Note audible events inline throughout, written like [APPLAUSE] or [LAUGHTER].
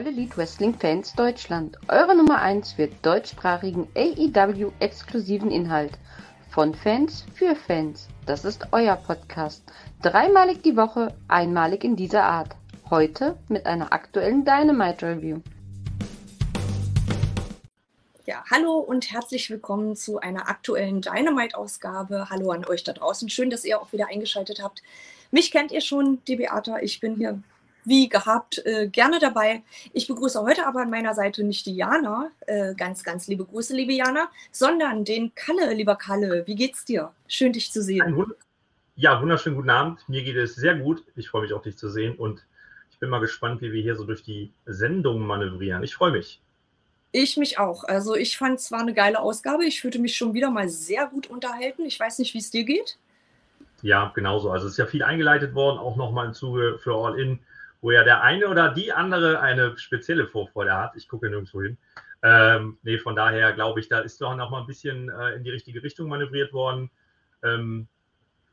All Elite Wrestling Fans Deutschland, eure Nummer 1 für deutschsprachigen AEW exklusiven Inhalt. Von Fans für Fans. Das ist euer Podcast. Dreimalig die Woche, einmalig in dieser Art. Heute mit einer aktuellen Dynamite Review. Ja, hallo und herzlich willkommen zu einer aktuellen Dynamite-Ausgabe. Hallo an euch da draußen. Schön, dass ihr auch wieder eingeschaltet habt. Mich kennt ihr schon, die Beata. Ich bin hier wie gehabt äh, gerne dabei. Ich begrüße heute aber an meiner Seite nicht die Jana, äh, ganz, ganz liebe Grüße, liebe Jana, sondern den Kalle, lieber Kalle. Wie geht's dir? Schön, dich zu sehen. Ja, wunderschönen guten Abend. Mir geht es sehr gut. Ich freue mich auch, dich zu sehen und ich bin mal gespannt, wie wir hier so durch die Sendung manövrieren. Ich freue mich. Ich mich auch. Also ich fand zwar eine geile Ausgabe, ich fühlte mich schon wieder mal sehr gut unterhalten. Ich weiß nicht, wie es dir geht. Ja, genauso. Also es ist ja viel eingeleitet worden, auch nochmal im Zuge für All In wo ja der eine oder die andere eine spezielle Vorfreude hat. Ich gucke nirgendwo hin. Ähm, nee, von daher glaube ich, da ist doch noch mal ein bisschen äh, in die richtige Richtung manövriert worden. Ähm,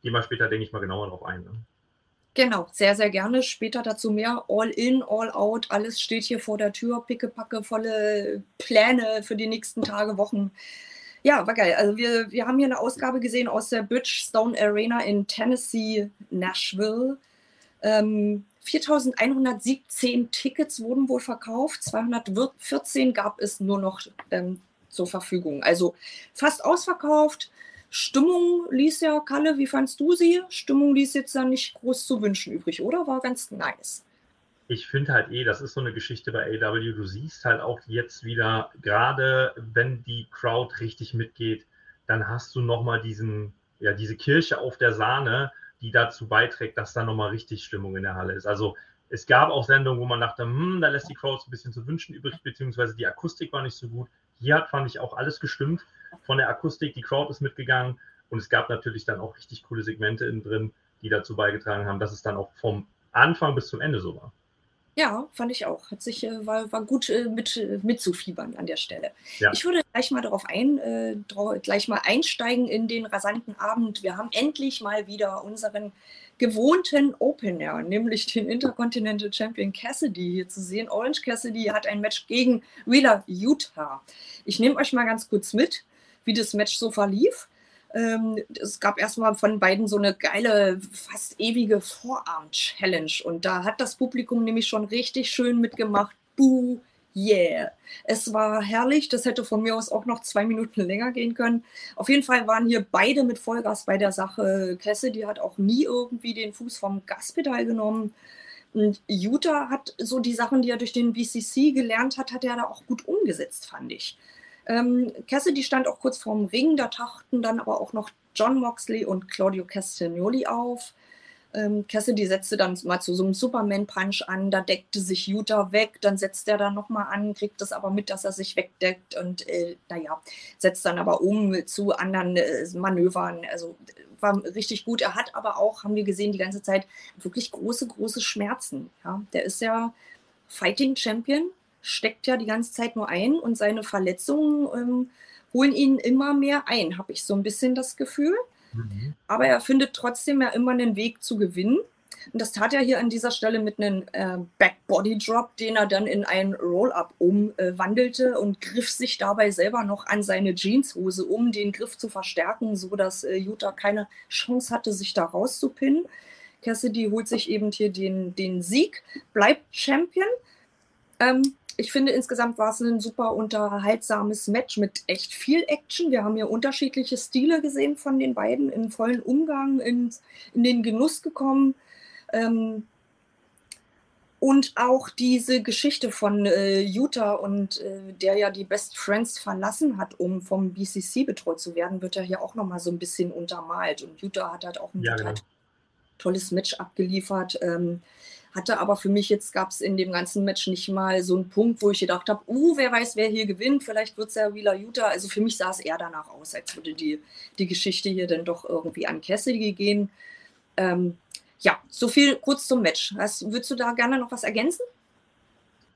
gehen wir später, denke ich mal, genauer drauf ein. Ne? Genau, sehr, sehr gerne. Später dazu mehr. All in, all out, alles steht hier vor der Tür. Pickepacke, volle Pläne für die nächsten Tage, Wochen. Ja, war geil. Also wir, wir haben hier eine Ausgabe gesehen aus der Bridgestone Arena in Tennessee, Nashville. Ähm, 4117 Tickets wurden wohl verkauft, 214 gab es nur noch ähm, zur Verfügung. Also fast ausverkauft. Stimmung ließ ja, Kalle, wie fandst du sie? Stimmung ließ jetzt ja nicht groß zu wünschen übrig, oder? War ganz nice. Ich finde halt eh, das ist so eine Geschichte bei AW. Du siehst halt auch jetzt wieder, gerade wenn die Crowd richtig mitgeht, dann hast du nochmal diesen, ja, diese Kirche auf der Sahne, die dazu beiträgt, dass da nochmal richtig Stimmung in der Halle ist. Also es gab auch Sendungen, wo man dachte, hm, da lässt die Crowd ein bisschen zu wünschen übrig, beziehungsweise die Akustik war nicht so gut. Hier hat, fand ich, auch alles gestimmt von der Akustik. Die Crowd ist mitgegangen und es gab natürlich dann auch richtig coole Segmente innen drin, die dazu beigetragen haben, dass es dann auch vom Anfang bis zum Ende so war. Ja, fand ich auch. Hat sich, äh, war, war gut äh, mit, äh, mitzufiebern an der Stelle. Ja. Ich würde gleich mal darauf ein, äh, gleich mal einsteigen in den rasanten Abend. Wir haben endlich mal wieder unseren gewohnten Opener, nämlich den Intercontinental Champion Cassidy hier zu sehen. Orange Cassidy hat ein Match gegen Wheeler Utah. Ich nehme euch mal ganz kurz mit, wie das Match so verlief. Ähm, es gab erstmal von beiden so eine geile, fast ewige Vorarm-Challenge. Und da hat das Publikum nämlich schon richtig schön mitgemacht. Buh, yeah. Es war herrlich. Das hätte von mir aus auch noch zwei Minuten länger gehen können. Auf jeden Fall waren hier beide mit Vollgas bei der Sache. Cassidy hat auch nie irgendwie den Fuß vom Gaspedal genommen. Und Utah hat so die Sachen, die er durch den BCC gelernt hat, hat er da auch gut umgesetzt, fand ich. Ähm, Cassidy stand auch kurz vorm Ring, da tauchten dann aber auch noch John Moxley und Claudio Castagnoli auf. Ähm, Cassidy setzte dann mal zu so einem Superman-Punch an, da deckte sich Utah weg, dann setzt er dann nochmal an, kriegt es aber mit, dass er sich wegdeckt und äh, naja, setzt dann aber um zu anderen äh, Manövern. Also war richtig gut. Er hat aber auch, haben wir gesehen, die ganze Zeit wirklich große, große Schmerzen. Ja? Der ist ja Fighting Champion steckt ja die ganze Zeit nur ein und seine Verletzungen ähm, holen ihn immer mehr ein, habe ich so ein bisschen das Gefühl. Mhm. Aber er findet trotzdem ja immer einen Weg zu gewinnen. Und das tat er hier an dieser Stelle mit einem äh, Backbody Drop, den er dann in einen Roll-Up umwandelte äh, und griff sich dabei selber noch an seine Jeanshose, um den Griff zu verstärken, sodass äh, Utah keine Chance hatte, sich da rauszupinnen. Cassidy holt sich eben hier den, den Sieg, bleibt Champion. Ähm, ich finde, insgesamt war es ein super unterhaltsames Match mit echt viel Action. Wir haben hier unterschiedliche Stile gesehen von den beiden, in vollen Umgang, in, in den Genuss gekommen. Ähm, und auch diese Geschichte von äh, Utah und äh, der ja die Best Friends verlassen hat, um vom BCC betreut zu werden, wird ja hier auch nochmal so ein bisschen untermalt. Und Utah hat halt auch ein ja, genau. tolles Match abgeliefert. Ähm, hatte aber für mich jetzt gab es in dem ganzen Match nicht mal so einen Punkt, wo ich gedacht habe, uh, wer weiß, wer hier gewinnt. Vielleicht wird es ja Wheeler Utah. Also für mich sah es eher danach aus, als würde die, die Geschichte hier dann doch irgendwie an Cassidy gehen. Ähm, ja, so viel kurz zum Match. Was, würdest du da gerne noch was ergänzen?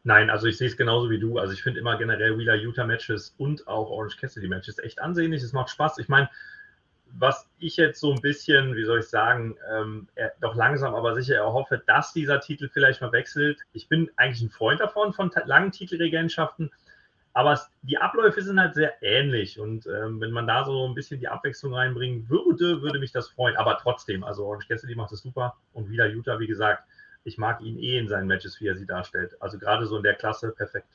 Nein, also ich sehe es genauso wie du. Also ich finde immer generell Wheeler Utah Matches und auch Orange Cassidy Matches echt ansehnlich. Es macht Spaß. Ich meine, was ich jetzt so ein bisschen, wie soll ich sagen, ähm, doch langsam aber sicher erhoffe, dass dieser Titel vielleicht mal wechselt. Ich bin eigentlich ein Freund davon, von langen Titelregentschaften, aber es, die Abläufe sind halt sehr ähnlich und ähm, wenn man da so ein bisschen die Abwechslung reinbringen würde, würde mich das freuen. Aber trotzdem, also Orange Cassidy macht es super und wieder Utah, wie gesagt, ich mag ihn eh in seinen Matches, wie er sie darstellt. Also gerade so in der Klasse perfekt.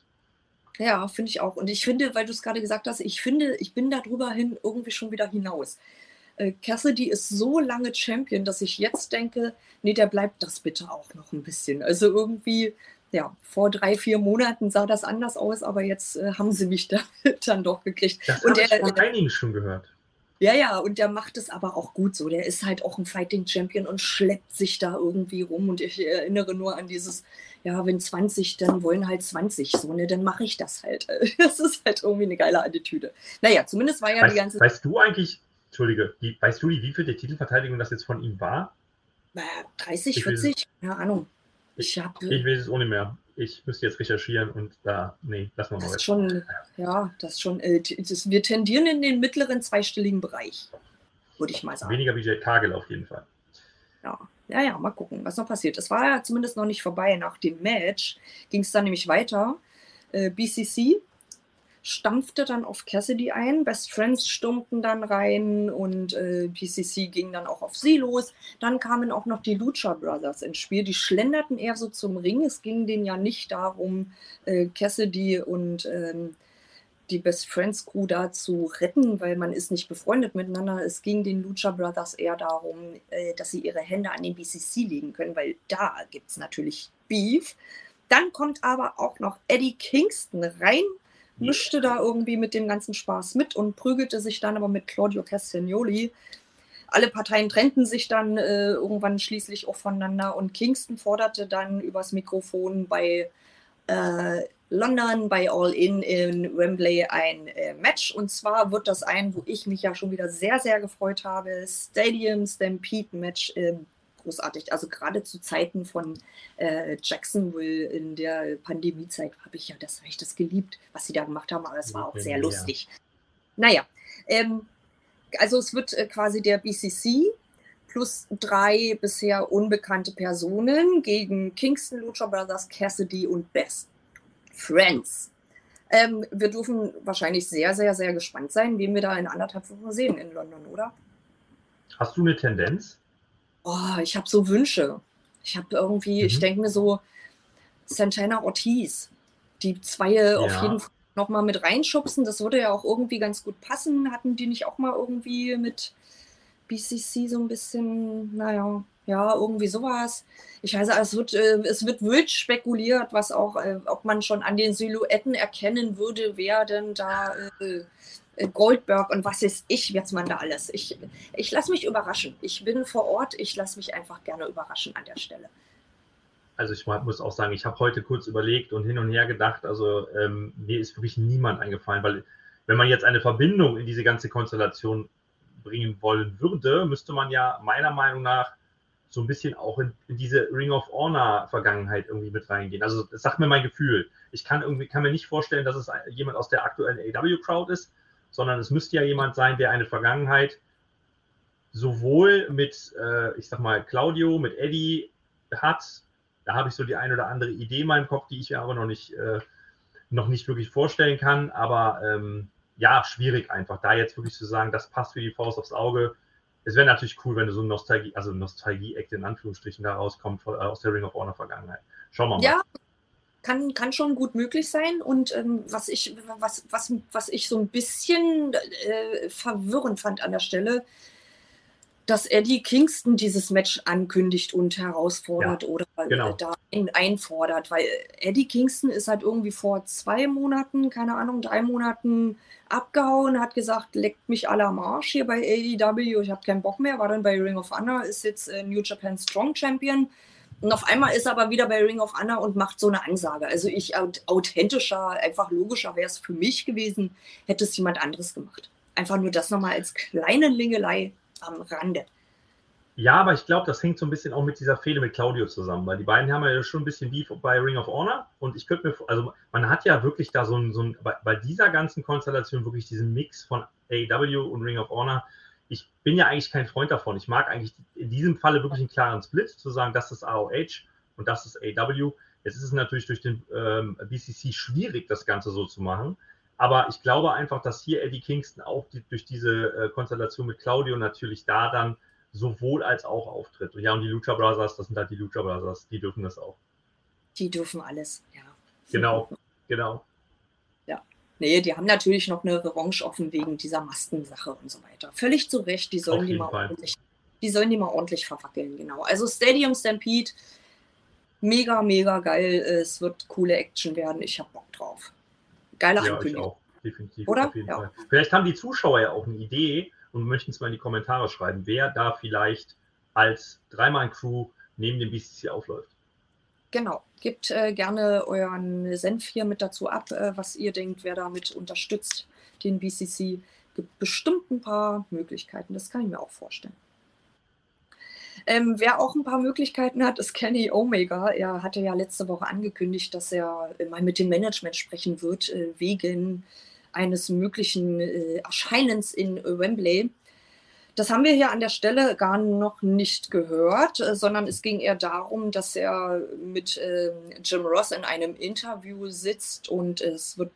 Ja, finde ich auch. Und ich finde, weil du es gerade gesagt hast, ich finde, ich bin darüber hin irgendwie schon wieder hinaus. Äh, Cassidy ist so lange Champion, dass ich jetzt denke, nee, der bleibt das bitte auch noch ein bisschen. Also irgendwie, ja, vor drei, vier Monaten sah das anders aus, aber jetzt äh, haben sie mich [LAUGHS] da dann doch gekriegt. Das habe ich von einigen schon gehört. Ja, ja, und der macht es aber auch gut so. Der ist halt auch ein Fighting Champion und schleppt sich da irgendwie rum. Und ich erinnere nur an dieses, ja, wenn 20, dann wollen halt 20. So, ne, dann mache ich das halt. [LAUGHS] Das ist halt irgendwie eine geile Attitüde. Naja, zumindest war ja weißt, die ganze Weißt du eigentlich, Entschuldige, die, weißt du, wie viel der Titelverteidigung das jetzt von ihm war? Naja, 30, 40, keine Ahnung. Ich, hab, ich weiß es ohne mehr ich müsste jetzt recherchieren und da, nee, lass mal mal. Das ist schon, ja, das ist schon, äh, das, wir tendieren in den mittleren zweistelligen Bereich, würde ich mal sagen. Weniger wie Jake Kagel auf jeden Fall. Ja, ja, ja, mal gucken, was noch passiert. Es war ja zumindest noch nicht vorbei. Nach dem Match ging es dann nämlich weiter. Äh, BCC stampfte dann auf Cassidy ein, Best Friends stummten dann rein und äh, PCC ging dann auch auf sie los. Dann kamen auch noch die Lucha Brothers ins Spiel. Die schlenderten eher so zum Ring. Es ging denen ja nicht darum, äh, Cassidy und ähm, die Best Friends Crew da zu retten, weil man ist nicht befreundet miteinander. Es ging den Lucha Brothers eher darum, äh, dass sie ihre Hände an den BCC legen können, weil da gibt es natürlich Beef. Dann kommt aber auch noch Eddie Kingston rein mischte da irgendwie mit dem ganzen Spaß mit und prügelte sich dann aber mit Claudio Castagnoli. Alle Parteien trennten sich dann äh, irgendwann schließlich auch voneinander und Kingston forderte dann übers Mikrofon bei äh, London bei All In in Wembley ein äh, Match. Und zwar wird das ein, wo ich mich ja schon wieder sehr, sehr gefreut habe, Stadium Stampede Match im großartig. Also gerade zu Zeiten von äh, Jacksonville in der Pandemiezeit habe ich ja das, habe ich das geliebt, was sie da gemacht haben, aber es war auch sehr lustig. Naja, ähm, also es wird äh, quasi der BCC plus drei bisher unbekannte Personen gegen Kingston, Lucha Brothers, Cassidy und Best Friends. Ähm, wir dürfen wahrscheinlich sehr, sehr, sehr gespannt sein, wen wir da in anderthalb Wochen sehen in London, oder? Hast du eine Tendenz? Oh, ich habe so Wünsche. Ich habe irgendwie, mhm. ich denke mir so, Santana Ortiz, die zwei ja. auf jeden Fall nochmal mit reinschubsen, das würde ja auch irgendwie ganz gut passen. Hatten die nicht auch mal irgendwie mit BCC so ein bisschen, naja, ja, irgendwie sowas. Ich weiß, es wird, äh, es wird wild spekuliert, was auch, äh, ob man schon an den Silhouetten erkennen würde, wer denn da äh, Goldberg und was ist ich, jetzt man da alles. Ich, ich lasse mich überraschen. Ich bin vor Ort, ich lasse mich einfach gerne überraschen an der Stelle. Also ich muss auch sagen, ich habe heute kurz überlegt und hin und her gedacht, also ähm, mir ist wirklich niemand eingefallen, weil wenn man jetzt eine Verbindung in diese ganze Konstellation bringen wollen würde, müsste man ja meiner Meinung nach so ein bisschen auch in, in diese Ring of Honor Vergangenheit irgendwie mit reingehen. Also das sagt mir mein Gefühl. Ich kann irgendwie kann mir nicht vorstellen, dass es jemand aus der aktuellen AW Crowd ist, sondern es müsste ja jemand sein, der eine Vergangenheit sowohl mit, äh, ich sag mal, Claudio, mit Eddie hat. Da habe ich so die ein oder andere Idee in meinem Kopf, die ich mir aber noch nicht, äh, noch nicht wirklich vorstellen kann. Aber ähm, ja, schwierig einfach, da jetzt wirklich zu sagen, das passt wie die Faust aufs Auge. Es wäre natürlich cool, wenn du so ein Nostalgie, also Nostalgie-Act in Anführungsstrichen da rauskommt äh, aus der Ring of Honor Vergangenheit. Schauen wir mal. Ja, kann, kann schon gut möglich sein. Und ähm, was, ich, was, was, was ich so ein bisschen äh, verwirrend fand an der Stelle, dass Eddie Kingston dieses Match ankündigt und herausfordert ja, oder genau. da einfordert, weil Eddie Kingston ist halt irgendwie vor zwei Monaten, keine Ahnung, drei Monaten abgehauen, hat gesagt, leckt mich aller Marsch hier bei AEW, ich habe keinen Bock mehr, war dann bei Ring of Honor, ist jetzt äh, New Japan Strong Champion und auf einmal ist er aber wieder bei Ring of Honor und macht so eine Ansage. Also ich authentischer, einfach logischer wäre es für mich gewesen, hätte es jemand anderes gemacht. Einfach nur das nochmal als kleine Lingelei am Rande. Ja, aber ich glaube, das hängt so ein bisschen auch mit dieser Fehde mit Claudio zusammen, weil die beiden haben ja schon ein bisschen Beef bei Ring of Honor und ich könnte mir, also man hat ja wirklich da so ein, so ein bei, bei dieser ganzen Konstellation wirklich diesen Mix von AW und Ring of Honor, ich bin ja eigentlich kein Freund davon. Ich mag eigentlich in diesem Falle wirklich einen klaren Split, zu sagen, das ist AOH und das ist AW. Jetzt ist es natürlich durch den ähm, BCC schwierig, das Ganze so zu machen. Aber ich glaube einfach, dass hier Eddie Kingston auch die, durch diese äh, Konstellation mit Claudio natürlich da dann sowohl als auch auftritt. Und ja, und die Lucha Brothers, das sind halt die Lucha Brothers, die dürfen das auch. Die dürfen alles, ja. Genau, genau. Nee, die haben natürlich noch eine Revanche offen wegen dieser Maskensache und so weiter. Völlig zu Recht, die sollen, die mal, ordentlich, die sollen die mal ordentlich verwackeln, genau. Also Stadium Stampede, mega, mega geil. Es wird coole Action werden. Ich habe Bock drauf. Geile ja, Ankündigung. Ich auch. Definitiv. Oder? Ja. Vielleicht haben die Zuschauer ja auch eine Idee und möchten es mal in die Kommentare schreiben, wer da vielleicht als Dreimann-Crew neben dem BCC aufläuft. Genau, gebt äh, gerne euren Senf hier mit dazu ab, äh, was ihr denkt, wer damit unterstützt, den BCC. Gibt bestimmt ein paar Möglichkeiten, das kann ich mir auch vorstellen. Ähm, wer auch ein paar Möglichkeiten hat, ist Kenny Omega. Er hatte ja letzte Woche angekündigt, dass er mal mit dem Management sprechen wird, äh, wegen eines möglichen äh, Erscheinens in Wembley. Das haben wir hier an der Stelle gar noch nicht gehört, äh, sondern es ging eher darum, dass er mit äh, Jim Ross in einem Interview sitzt und es wird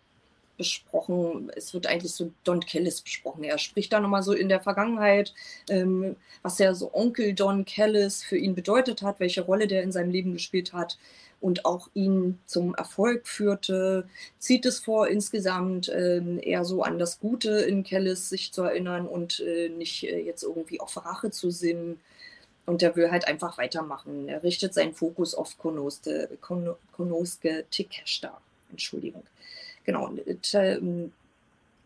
besprochen, es wird eigentlich so Don Kellis besprochen. Er spricht da nochmal so in der Vergangenheit, ähm, was ja so Onkel Don Kellis für ihn bedeutet hat, welche Rolle der in seinem Leben gespielt hat und auch ihn zum Erfolg führte, zieht es vor, insgesamt äh, eher so an das Gute in Kellis sich zu erinnern und äh, nicht äh, jetzt irgendwie auf Rache zu sinnen. Und er will halt einfach weitermachen. Er richtet seinen Fokus auf Konoske, Konoske Tikeshta. Entschuldigung. Genau. Äh,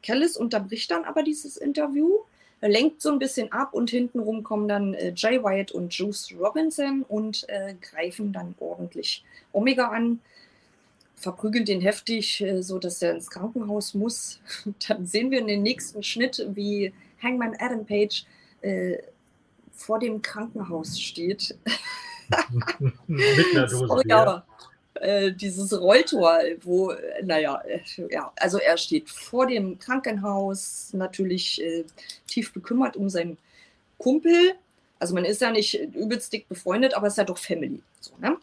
Kellis unterbricht dann aber dieses Interview lenkt so ein bisschen ab und hintenrum kommen dann äh, Jay White und Juice Robinson und äh, greifen dann ordentlich Omega an, verprügeln den heftig, äh, so dass er ins Krankenhaus muss. [LAUGHS] dann sehen wir in den nächsten Schnitt, wie Hangman Adam Page äh, vor dem Krankenhaus steht. [LAUGHS] Mit einer Dose. [LAUGHS] oh, ja. Äh, dieses Rolltor, wo, naja, äh, ja, also er steht vor dem Krankenhaus, natürlich äh, tief bekümmert um seinen Kumpel. Also man ist ja nicht übelst dick befreundet, aber es ist ja doch Family. So, ne?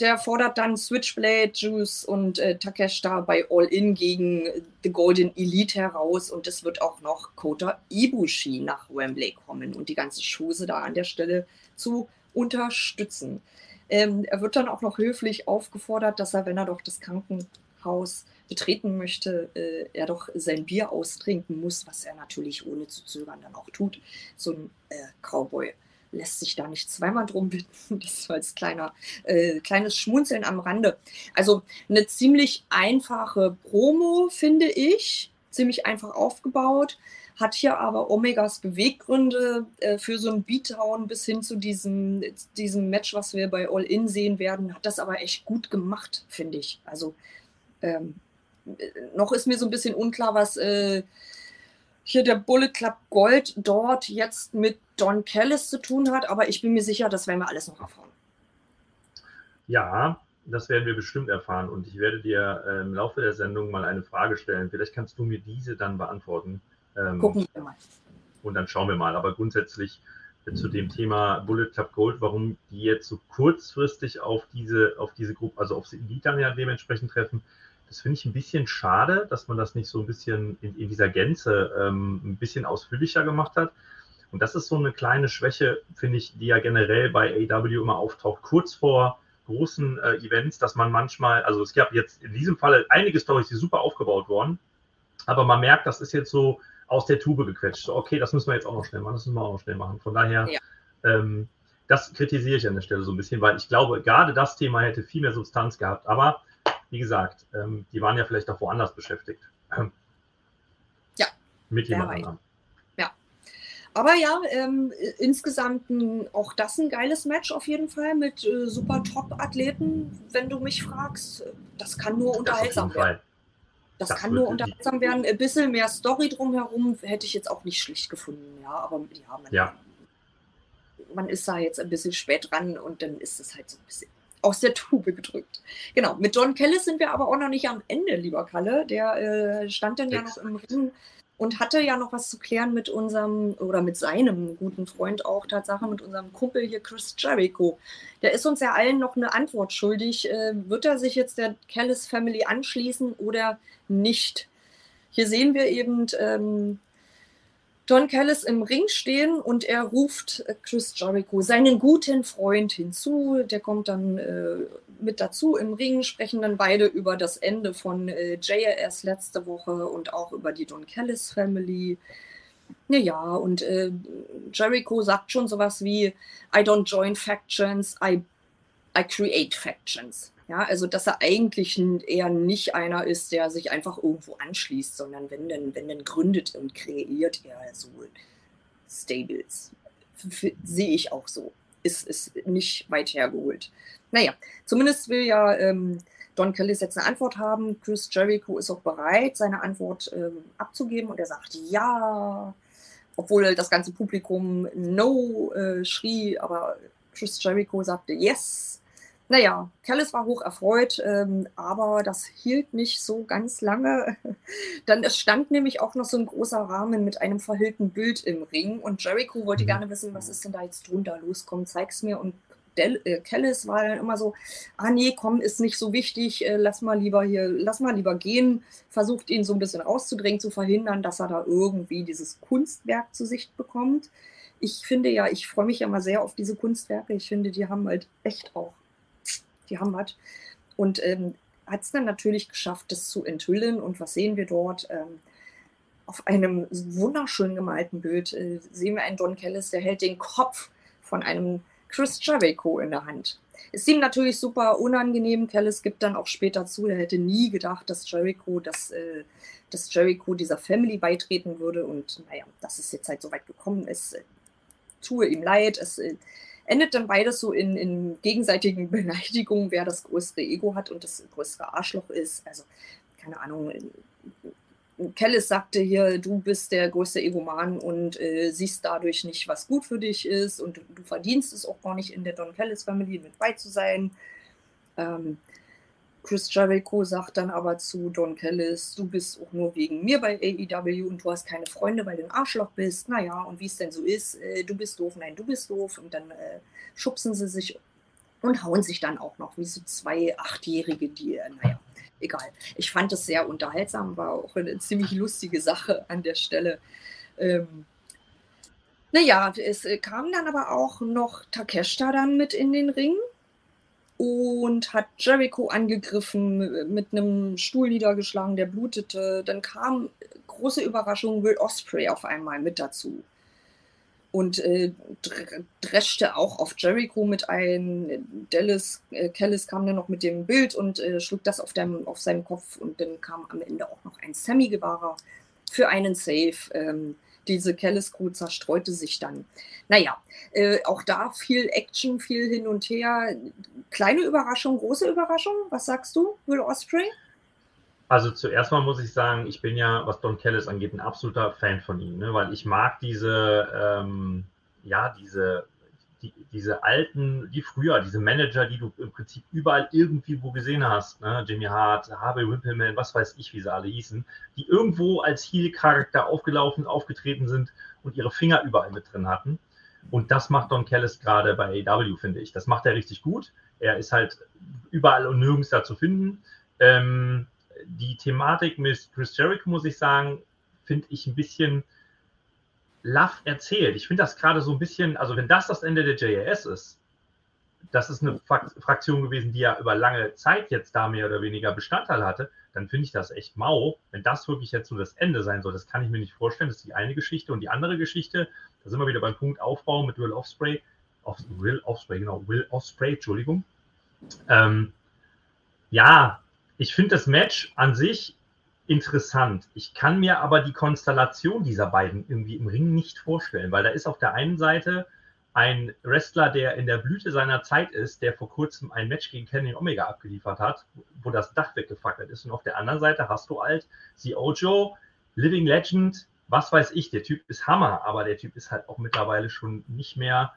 Der fordert dann Switchblade, Juice und äh, Takeshita bei All In gegen The Golden Elite heraus und es wird auch noch Kota Ibushi nach Wembley kommen und die ganze Schuse da an der Stelle zu unterstützen. Ähm, er wird dann auch noch höflich aufgefordert, dass er, wenn er doch das Krankenhaus betreten möchte, äh, er doch sein Bier austrinken muss, was er natürlich ohne zu zögern dann auch tut. So ein äh, Cowboy lässt sich da nicht zweimal drum bitten. [LAUGHS] Das war als kleiner, äh, kleines Schmunzeln am Rande. Also eine ziemlich einfache Promo, finde ich. Ziemlich einfach aufgebaut hat hier aber Omegas Beweggründe äh, für so ein Beatdown bis hin zu diesem, diesem Match, was wir bei All In sehen werden, hat das aber echt gut gemacht, finde ich. Also ähm, noch ist mir so ein bisschen unklar, was äh, hier der Bullet Club Gold dort jetzt mit Don Callis zu tun hat, aber ich bin mir sicher, das werden wir alles noch erfahren. Ja, das werden wir bestimmt erfahren und ich werde dir äh, im Laufe der Sendung mal eine Frage stellen. Vielleicht kannst du mir diese dann beantworten. Ähm, Gucken wir mal. Und dann schauen wir mal. Aber grundsätzlich äh, zu dem Thema Bullet Club Gold, warum die jetzt so kurzfristig auf diese, auf diese Gruppe, also auf die dann ja dementsprechend treffen, das finde ich ein bisschen schade, dass man das nicht so ein bisschen in, in dieser Gänze ähm, ein bisschen ausführlicher gemacht hat. Und das ist so eine kleine Schwäche, finde ich, die ja generell bei AW immer auftaucht, kurz vor großen äh, Events, dass man manchmal, also es gab jetzt in diesem Fall einige Storys, die super aufgebaut wurden, aber man merkt, das ist jetzt so aus der Tube gequetscht. So, okay, das müssen wir jetzt auch noch schnell machen, das müssen wir auch noch schnell machen. Von daher, ja. ähm, das kritisiere ich an der Stelle so ein bisschen, weil ich glaube, gerade das Thema hätte viel mehr Substanz gehabt. Aber wie gesagt, ähm, die waren ja vielleicht auch woanders beschäftigt. [CLEARS THROAT] Ja. Mit jemand anderem. Ja. Aber ja, ähm, insgesamt ein, auch das ein geiles Match auf jeden Fall mit äh, super Top-Athleten, wenn du mich fragst. Das kann nur unterhaltsam werden. Das, das kann nur unterhaltsam werden. Ein bisschen mehr Story drumherum hätte ich jetzt auch nicht schlicht gefunden. Ja, aber ja, man, ja. man ist da jetzt ein bisschen spät dran und dann ist es halt so ein bisschen aus der Tube gedrückt. Genau, mit John Kellis sind wir aber auch noch nicht am Ende, lieber Kalle. Der äh, stand dann ja noch im Ring und hatte ja noch was zu klären mit unserem oder mit seinem guten Freund auch Tatsache, mit unserem Kumpel hier Chris Jericho. Der ist uns ja allen noch eine Antwort schuldig. Äh, wird er sich jetzt der Callis Family anschließen oder nicht? Hier sehen wir eben ähm, Don Callis im Ring stehen und er ruft Chris Jericho, seinen guten Freund, hinzu. Der kommt dann äh, mit dazu im Ring, sprechen dann beide über das Ende von äh, JRS letzte Woche und auch über die Don Callis Family. Naja, und äh, Jericho sagt schon sowas wie: I don't join factions, I, I create factions. Ja, also dass er eigentlich eher nicht einer ist, der sich einfach irgendwo anschließt, sondern wenn denn, wenn denn gründet und kreiert er so Stables. Sehe ich auch so. Ist, ist nicht weit hergeholt. Naja, zumindest will ja ähm, Don Callis jetzt eine Antwort haben. Chris Jericho ist auch bereit, seine Antwort ähm, abzugeben und er sagt ja, obwohl das ganze Publikum No äh, schrie, aber Chris Jericho sagte yes naja, Kellis war hoch erfreut, ähm, aber das hielt nicht so ganz lange. [LAUGHS] Dann es stand nämlich auch noch so ein großer Rahmen mit einem verhüllten Bild im Ring und Jericho wollte mhm. gerne wissen, was ist denn da jetzt drunter? Los, komm, zeig's mir. Und Del äh, Kellis war dann immer so, ah nee, komm, ist nicht so wichtig, äh, lass mal lieber hier, lass mal lieber gehen, versucht ihn so ein bisschen rauszudrängen, zu verhindern, dass er da irgendwie dieses Kunstwerk zu Sicht bekommt. Ich finde ja, ich freue mich ja mal sehr auf diese Kunstwerke. Ich finde, die haben halt echt auch die haben hat. Und ähm, hat es dann natürlich geschafft, das zu enthüllen. Und was sehen wir dort? Ähm, auf einem wunderschön gemalten Bild äh, sehen wir einen Don Kellis, der hält den Kopf von einem Chris Jericho in der Hand. Ist ihm natürlich super unangenehm. Kellis gibt dann auch später zu, er hätte nie gedacht, dass Jericho, dass, äh, dass Jericho dieser Family beitreten würde. Und naja, dass es jetzt halt so weit gekommen ist, äh, tue ihm leid. Es äh, endet dann beides so in, in gegenseitigen Beleidigungen, wer das größere Ego hat und das größere Arschloch ist. Also, keine Ahnung. Kellis sagte hier, du bist der größte Egoman und äh, siehst dadurch nicht, was gut für dich ist und du verdienst es auch gar nicht in der Don Kellis Familie mit bei zu sein. Ähm, Chris Jericho sagt dann aber zu Don Kellis, du bist auch nur wegen mir bei AEW und du hast keine Freunde, weil du ein Arschloch bist. Naja, und wie es denn so ist, äh, du bist doof, nein, du bist doof. Und dann äh, schubsen sie sich und hauen sich dann auch noch wie so zwei Achtjährige, die, äh, naja, egal. Ich fand es sehr unterhaltsam, war auch eine ziemlich lustige Sache an der Stelle. Ähm, naja, es äh, kam dann aber auch noch Takeshita dann mit in den Ring und hat Jericho angegriffen, mit einem Stuhl niedergeschlagen, der blutete. Dann kam große Überraschung Will Osprey auf einmal mit dazu und äh, dreschte auch auf Jericho mit ein. Dallas äh, Kellis kam dann noch mit dem Bild und äh, schlug das auf, dem, auf seinen Kopf und dann kam am Ende auch noch ein Sammy-Gewahrer für einen Save. Ähm, diese Kellis Crew zerstreute sich dann. Naja, äh, auch da viel Action, viel hin und her. Kleine Überraschung, große Überraschung. Was sagst du, Will Osprey? Also zuerst mal muss ich sagen, ich bin ja, was Don Kellis angeht, ein absoluter Fan von ihm, ne? weil ich mag diese, ähm, ja, diese die, diese alten, die früher, diese Manager, die du im Prinzip überall irgendwie wo gesehen hast, ne? Jimmy Hart, Harvey Wimpelman, was weiß ich, wie sie alle hießen, die irgendwo als Heel-Charakter aufgelaufen, aufgetreten sind und ihre Finger überall mit drin hatten. Und das macht Don Callis gerade bei AW, finde ich. Das macht er richtig gut. Er ist halt überall und nirgends da zu finden. Ähm, die Thematik mit Chris Jericho, muss ich sagen, finde ich ein bisschen Love erzählt. Ich finde das gerade so ein bisschen, also wenn das das Ende der JAS ist, das ist eine Fraktion gewesen, die ja über lange Zeit jetzt da mehr oder weniger Bestandteil hatte, dann finde ich das echt mau. Wenn das wirklich jetzt so das Ende sein soll, das kann ich mir nicht vorstellen. Das ist die eine Geschichte. Und die andere Geschichte, da sind wir wieder beim Punkt Aufbau mit Will Offspray. Will Offspray, genau, Will Offspray, Entschuldigung. Ähm, ja, ich finde das Match an sich interessant. Ich kann mir aber die Konstellation dieser beiden irgendwie im Ring nicht vorstellen, weil da ist auf der einen Seite ein Wrestler, der in der Blüte seiner Zeit ist, der vor kurzem ein Match gegen Kenny Omega abgeliefert hat, wo das Dach weggefackelt ist. Und auf der anderen Seite hast du halt The Ojo, Living Legend, was weiß ich, der Typ ist Hammer, aber der Typ ist halt auch mittlerweile schon nicht mehr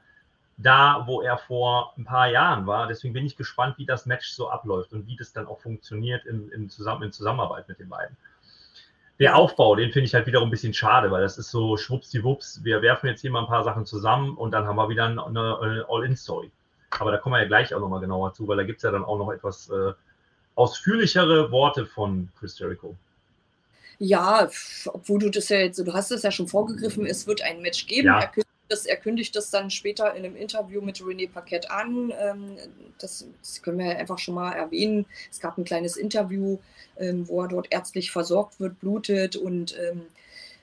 da, wo er vor ein paar Jahren war. Deswegen bin ich gespannt, wie das Match so abläuft und wie das dann auch funktioniert in, in, Zusammen in Zusammenarbeit mit den beiden. Der Aufbau, den finde ich halt wiederum ein bisschen schade, weil das ist so schwuppsdiwupps. Wir werfen jetzt hier mal ein paar Sachen zusammen und dann haben wir wieder eine, eine All-In-Story. Aber da kommen wir ja gleich auch nochmal genauer zu, weil da gibt es ja dann auch noch etwas äh, ausführlichere Worte von Chris Jericho. Ja, obwohl du das ja jetzt, du hast es ja schon vorgegriffen, es wird ein Match geben. Ja. Er, kündigt das, er kündigt das dann später in einem Interview mit René Paquette an. Ähm, das, das, können wir einfach schon mal erwähnen. Es gab ein kleines Interview, ähm, wo er dort ärztlich versorgt wird, blutet und ähm,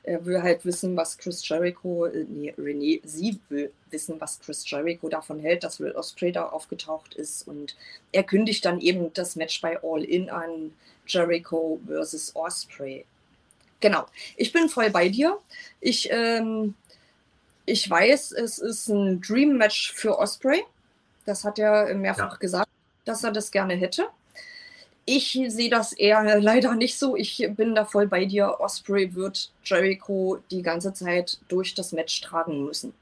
er will halt wissen, was Chris Jericho, äh, nee, René, sie will wissen, was Chris Jericho davon hält, dass Will Ospreay da aufgetaucht ist. Und er kündigt dann eben das Match bei All In an, Jericho versus Osprey. Genau, ich bin voll bei dir. Ich, ähm, ich weiß, es ist ein Dream Match für Osprey. Das hat er mehrfach ja. gesagt, dass er das gerne hätte. Ich sehe das eher [LAUGHS] leider nicht so. Ich bin da voll bei dir. Osprey wird Jericho die ganze Zeit durch das Match tragen müssen.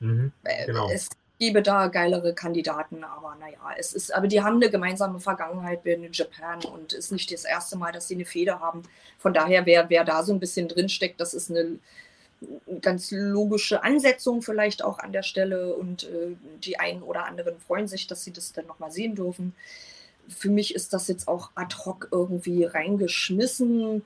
Mhm, äh, genau. Es gäbe da geilere Kandidaten, aber naja, es ist, aber die haben eine gemeinsame Vergangenheit in Japan und ist nicht das erste Mal, dass sie eine Feder haben. Von daher, wer, wer da so ein bisschen drinsteckt, das ist eine ganz logische Ansetzung vielleicht auch an der Stelle und äh, die einen oder anderen freuen sich, dass sie das dann nochmal sehen dürfen für mich ist das jetzt auch ad hoc irgendwie reingeschmissen.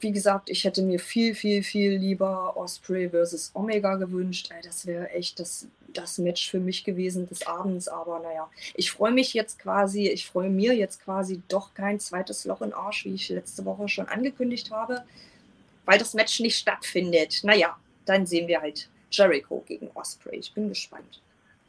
Wie gesagt, ich hätte mir viel, viel, viel lieber Osprey versus Omega gewünscht. Das wäre echt das, das Match für mich gewesen des Abends. Aber naja, ich freue mich jetzt quasi, ich freue mir jetzt quasi doch kein zweites Loch in Arsch, wie ich letzte Woche schon angekündigt habe, weil das Match nicht stattfindet. Naja, dann sehen wir halt Jericho gegen Osprey. Ich bin gespannt.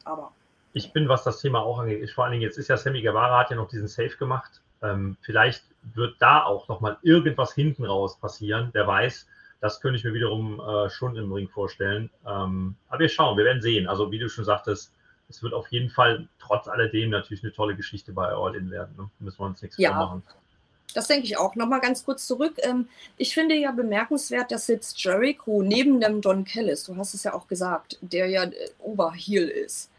Aber ich bin, was das Thema auch angeht, vor allen Dingen, jetzt ist ja Sammy Guevara, hat ja noch diesen Safe gemacht. Ähm, vielleicht wird da auch nochmal irgendwas hinten raus passieren, wer weiß. Das könnte ich mir wiederum äh, schon im Ring vorstellen. Ähm, aber wir schauen, wir werden sehen. Also, wie du schon sagtest, es wird auf jeden Fall trotz alledem natürlich eine tolle Geschichte bei All In werden. Ne? Müssen wir uns nichts ja. vormachen. Das denke ich auch. Nochmal ganz kurz zurück. Ähm, ich finde ja bemerkenswert, dass jetzt Jericho neben dem Don Kellis, du hast es ja auch gesagt, der ja äh, Oberheel ist,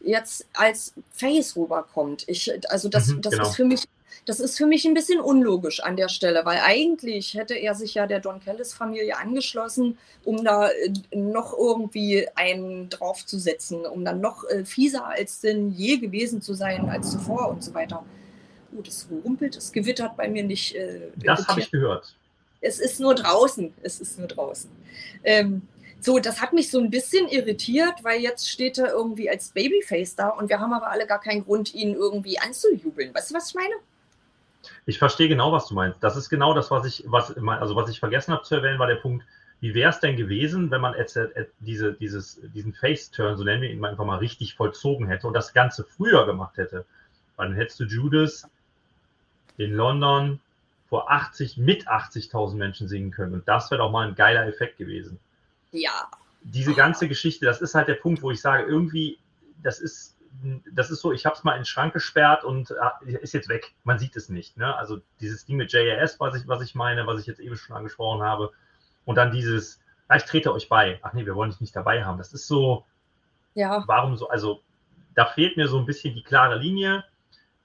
jetzt als Face rüberkommt. Ich, also das, mhm, das genau. ist für mich, das ist für mich ein bisschen unlogisch an der Stelle, weil eigentlich hätte er sich ja der Don Kellis Familie angeschlossen, um da äh, noch irgendwie einen draufzusetzen, um dann noch äh, fieser als denn je gewesen zu sein als zuvor und so weiter. Gut, es rumpelt, es gewittert bei mir nicht. Äh, das habe ich gehört. Es ist nur draußen. Es ist nur draußen. Ähm, so, das hat mich so ein bisschen irritiert, weil jetzt steht er irgendwie als Babyface da und wir haben aber alle gar keinen Grund, ihn irgendwie anzujubeln. Weißt du, was ich meine? Ich verstehe genau, was du meinst. Das ist genau das, was ich, was, also was ich vergessen habe zu erwähnen, war der Punkt, wie wäre es denn gewesen, wenn man jetzt, äh, diese, dieses, diesen Face-Turn, so nennen wir ihn einfach mal, richtig vollzogen hätte und das Ganze früher gemacht hätte? Dann hättest du Judas in London vor 80, mit 80.000 Menschen singen können. Und das wäre doch mal ein geiler Effekt gewesen. Ja. Diese ganze Geschichte, das ist halt der Punkt, wo ich sage, irgendwie, das ist, das ist so, ich habe es mal in den Schrank gesperrt und äh, ist jetzt weg. Man sieht es nicht. Ne? Also dieses Ding mit JAS, was ich, was ich meine, was ich jetzt eben schon angesprochen habe. Und dann dieses, ah, ich trete euch bei. Ach nee, wir wollen dich nicht dabei haben. Das ist so, ja. warum so, also da fehlt mir so ein bisschen die klare Linie.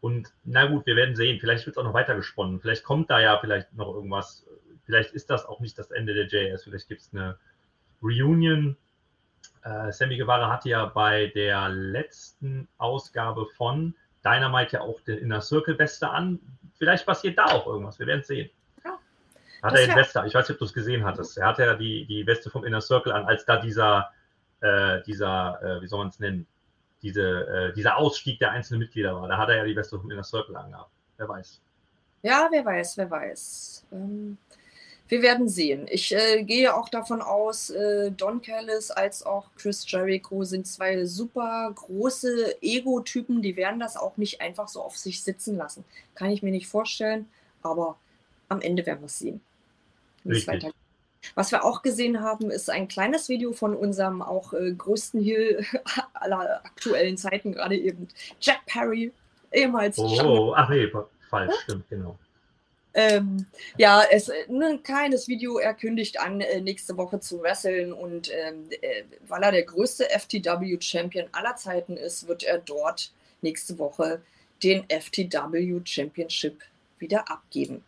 Und na gut, wir werden sehen. Vielleicht wird es auch noch weiter gesponnen. Vielleicht kommt da ja vielleicht noch irgendwas. Vielleicht ist das auch nicht das Ende der JS. Vielleicht gibt es eine Reunion. Äh, Sammy Guevara hatte ja bei der letzten Ausgabe von Dynamite ja auch den Inner Circle Weste an. Vielleicht passiert da auch irgendwas. Wir werden es sehen. Ja. Hat er den Weste, ich weiß nicht, ob du es gesehen hattest. Er hatte ja die, die Weste vom Inner Circle an, als da dieser, äh, dieser, äh, wie soll man es nennen, diese, äh, dieser Ausstieg der einzelnen Mitglieder war. Da hat er ja die Weste vom Inner Circle angehabt. Wer weiß. Ja, wer weiß, wer weiß. Ähm, wir werden sehen. Ich äh, gehe auch davon aus, äh, Don Callis als auch Chris Jericho sind zwei super große Ego-Typen, die werden das auch nicht einfach so auf sich sitzen lassen. Kann ich mir nicht vorstellen, aber am Ende werden wir es sehen. Was wir auch gesehen haben, ist ein kleines Video von unserem auch äh, größten Heal [LAUGHS] aller aktuellen Zeiten, gerade eben Jack Perry, ehemals. Oh, ach nee, falsch, stimmt, genau. Ähm, ja, es ein ne, kleines Video, er kündigt an, äh, nächste Woche zu wresteln und ähm, äh, weil er der größte FTW-Champion aller Zeiten ist, wird er dort nächste Woche den FTW Championship wieder abgeben.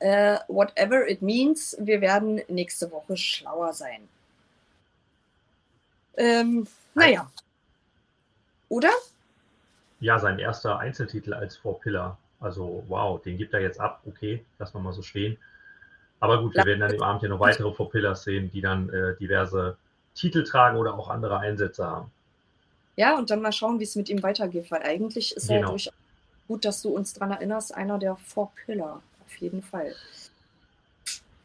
Uh, whatever it means, wir werden nächste Woche schlauer sein. Ähm, naja. Oder? Ja, sein erster Einzeltitel als Four Pillar. Also, wow, den gibt er jetzt ab. Okay, lassen wir mal so stehen. Aber gut, wir werden dann im Abend ja noch weitere Four Pillars sehen, die dann äh, diverse Titel tragen oder auch andere Einsätze haben. Ja, und dann mal schauen, wie es mit ihm weitergeht, weil eigentlich ist genau. er durchaus gut, dass du uns daran erinnerst, einer der Four Pillar. Auf jeden Fall.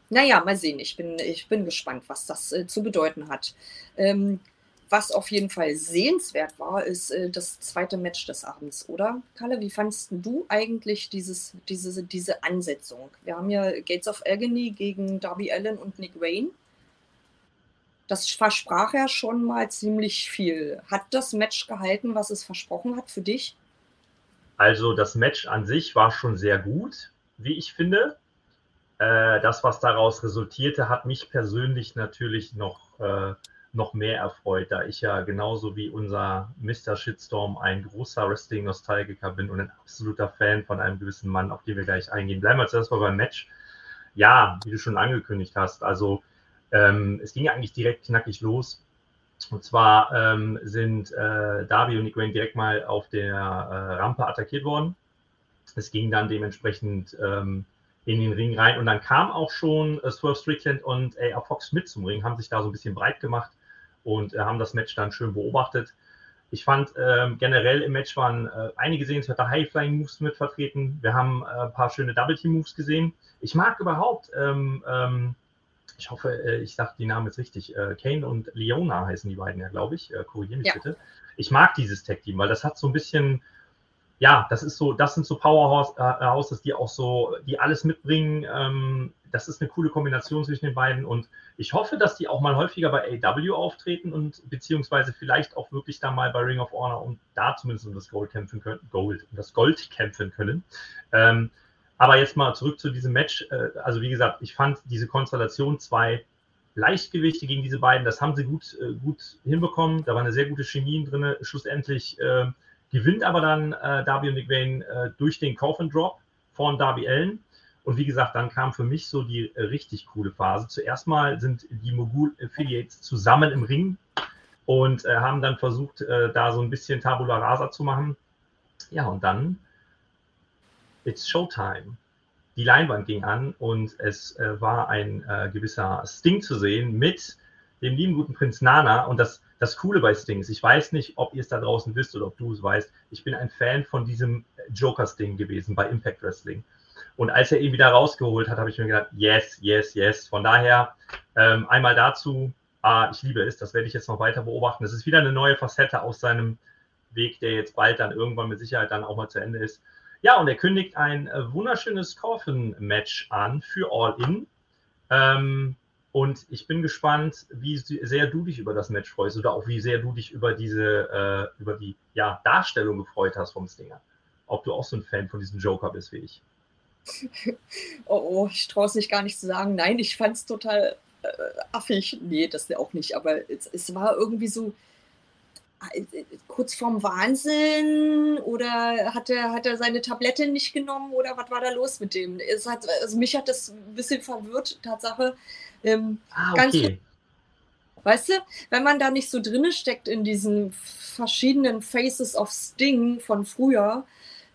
Naja, mal sehen. Ich bin, ich bin gespannt, was das äh, zu bedeuten hat. Ähm, was auf jeden Fall sehenswert war, ist äh, das zweite Match des Abends, oder? Kalle, wie fandest du eigentlich dieses, diese, diese Ansetzung? Wir haben ja Gates of Agony gegen Darby Allen und Nick Wayne. Das versprach ja schon mal ziemlich viel. Hat das Match gehalten, was es versprochen hat für dich? Also das Match an sich war schon sehr gut, wie ich finde. Äh, das, was daraus resultierte, hat mich persönlich natürlich noch äh, noch mehr erfreut, da ich ja genauso wie unser Mr. Shitstorm ein großer Wrestling-Nostalgiker bin und ein absoluter Fan von einem gewissen Mann, auf den wir gleich eingehen. Bleiben wir zuerst mal beim Match. Ja, wie du schon angekündigt hast, also ähm, es ging eigentlich direkt knackig los. Und zwar ähm, sind äh, Darby und Nick Wayne direkt mal auf der äh, Rampe attackiert worden. Es ging dann dementsprechend ähm, in den Ring rein und dann kam auch schon äh, Swerve Strickland und AR Fox mit zum Ring, haben sich da so ein bisschen breit gemacht und äh, haben das Match dann schön beobachtet. Ich fand ähm, generell im Match waren äh, einige sehenswerte High-Flying-Moves mit vertreten. Wir haben äh, ein paar schöne Double-Team-Moves gesehen. Ich mag überhaupt, ähm, ähm, ich hoffe, äh, ich sage die Namen jetzt richtig, äh, Kane und Leona heißen die beiden ja, glaube ich. Äh, Korrigiere mich ja. bitte. Ich mag dieses Tag-Team, weil das hat so ein bisschen, ja, das ist so, das sind so Powerhouses, die auch so, die alles mitbringen. Ähm, das ist eine coole Kombination zwischen den beiden und ich hoffe, dass die auch mal häufiger bei AW auftreten und beziehungsweise vielleicht auch wirklich da mal bei Ring of Honor und da zumindest um das Gold kämpfen können, Gold, um das Gold kämpfen können. Ähm, aber jetzt mal zurück zu diesem Match. Äh, also wie gesagt, ich fand diese Konstellation zwei Leichtgewichte gegen diese beiden, das haben sie gut, äh, gut hinbekommen. Da war eine sehr gute Chemie drin. Schlussendlich äh, gewinnt aber dann äh, Darby und Wayne äh, durch den Coffin Drop von Darby Allen. Und wie gesagt, dann kam für mich so die äh, richtig coole Phase. Zuerst mal sind die Mogul Affiliates zusammen im Ring und äh, haben dann versucht, äh, da so ein bisschen Tabula Rasa zu machen. Ja, und dann, it's Showtime. Die Leinwand ging an und es äh, war ein äh, gewisser Sting zu sehen mit dem lieben guten Prinz Nana. Und das, das Coole bei Sting ist, ich weiß nicht, ob ihr es da draußen wisst oder ob du es weißt, ich bin ein Fan von diesem Joker-Sting gewesen bei Impact Wrestling. Und als er ihn wieder rausgeholt hat, habe ich mir gedacht, yes, yes, yes. Von daher ähm, einmal dazu, ah, ich liebe es, das werde ich jetzt noch weiter beobachten. Es ist wieder eine neue Facette aus seinem Weg, der jetzt bald dann irgendwann mit Sicherheit dann auch mal zu Ende ist. Ja, und er kündigt ein äh, wunderschönes Coffin-Match an für All In. Ähm, und ich bin gespannt, wie sehr du dich über das Match freust oder auch wie sehr du dich über diese, äh, über die ja, Darstellung gefreut hast vom Stinger. Ob du auch so ein Fan von diesem Joker bist wie ich. [LAUGHS] oh, oh, ich traue es mich gar nicht zu sagen. Nein, ich fand es total äh, affig. Nee, das auch nicht. Aber es, es war irgendwie so äh, kurz vorm Wahnsinn oder hat er, hat er seine Tablette nicht genommen oder was war da los mit dem? Es hat, also mich hat das ein bisschen verwirrt, Tatsache. Ähm, ah, okay. Ganz, weißt du, wenn man da nicht so drinne steckt in diesen verschiedenen Faces of Sting von früher,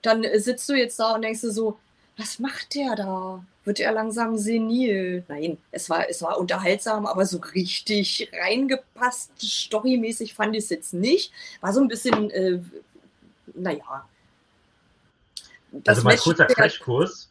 dann sitzt du jetzt da und denkst du so, was macht der da? Wird er langsam senil? Nein, es war, es war unterhaltsam, aber so richtig reingepasst, storymäßig fand ich es jetzt nicht. War so ein bisschen, äh, naja. Also mal kurzer Crashkurs.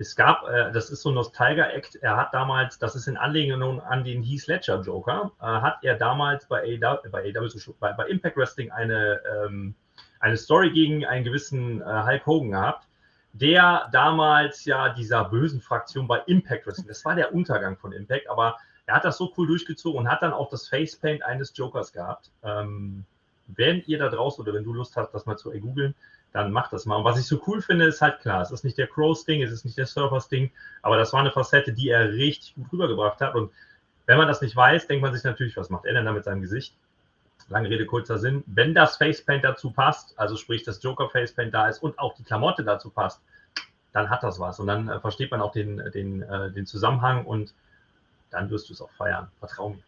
Es gab, äh, das ist so ein Nostalgia-Act, er hat damals, das ist in Anlehnung an den Heath Ledger Joker, äh, hat er damals bei, AW, bei, AW, bei, bei Impact Wrestling eine, ähm, eine Story gegen einen gewissen äh, Hulk Hogan gehabt der damals ja dieser bösen Fraktion bei Impact Wrestling, das war der Untergang von Impact, aber er hat das so cool durchgezogen und hat dann auch das Facepaint eines Jokers gehabt. Ähm, wenn ihr da draußen oder wenn du Lust hast, das mal zu googeln, dann macht das mal. Und was ich so cool finde, ist halt klar, es ist nicht der Crows-Ding, es ist nicht der Surfers-Ding, aber das war eine Facette, die er richtig gut rübergebracht hat. Und wenn man das nicht weiß, denkt man sich natürlich, was macht er denn da mit seinem Gesicht? lange Rede, kurzer Sinn, wenn das Facepaint dazu passt, also sprich das Joker Facepaint da ist und auch die Klamotte dazu passt, dann hat das was. Und dann äh, versteht man auch den, den, äh, den Zusammenhang und dann wirst du es auch feiern. Vertrau mir.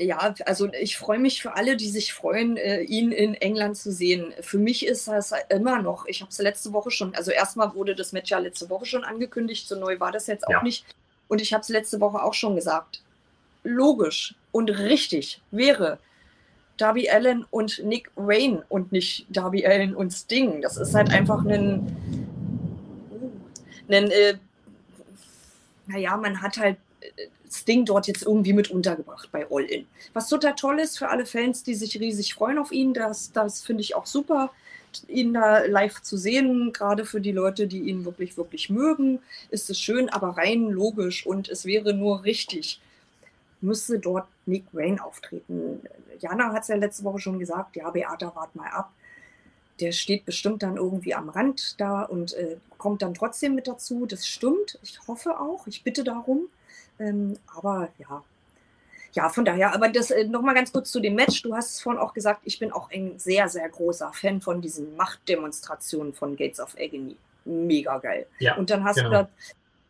Ja, also ich freue mich für alle, die sich freuen, äh, ihn in England zu sehen. Für mich ist das immer noch, ich habe es letzte Woche schon, also erstmal wurde das Match ja letzte Woche schon angekündigt, so neu war das jetzt auch ja. nicht. Und ich habe es letzte Woche auch schon gesagt. Logisch und richtig wäre Darby Allen und Nick Wayne und nicht Darby Allen und Sting. Das ist halt einfach ein, ein äh, naja, man hat halt Sting dort jetzt irgendwie mit untergebracht bei All In. Was total toll ist für alle Fans, die sich riesig freuen auf ihn, das, das finde ich auch super, ihn da live zu sehen. Gerade für die Leute, die ihn wirklich, wirklich mögen, ist es schön, aber rein logisch und es wäre nur richtig, müsste dort Nick Wayne auftreten. Jana hat es ja letzte Woche schon gesagt, ja, Beata, wart mal ab. Der steht bestimmt dann irgendwie am Rand da und äh, kommt dann trotzdem mit dazu. Das stimmt. Ich hoffe auch. Ich bitte darum. Ähm, aber ja, ja, von daher, aber das äh, nochmal ganz kurz zu dem Match. Du hast es vorhin auch gesagt, ich bin auch ein sehr, sehr großer Fan von diesen Machtdemonstrationen von Gates of Agony. Mega geil. Ja, und dann hast genau. du da,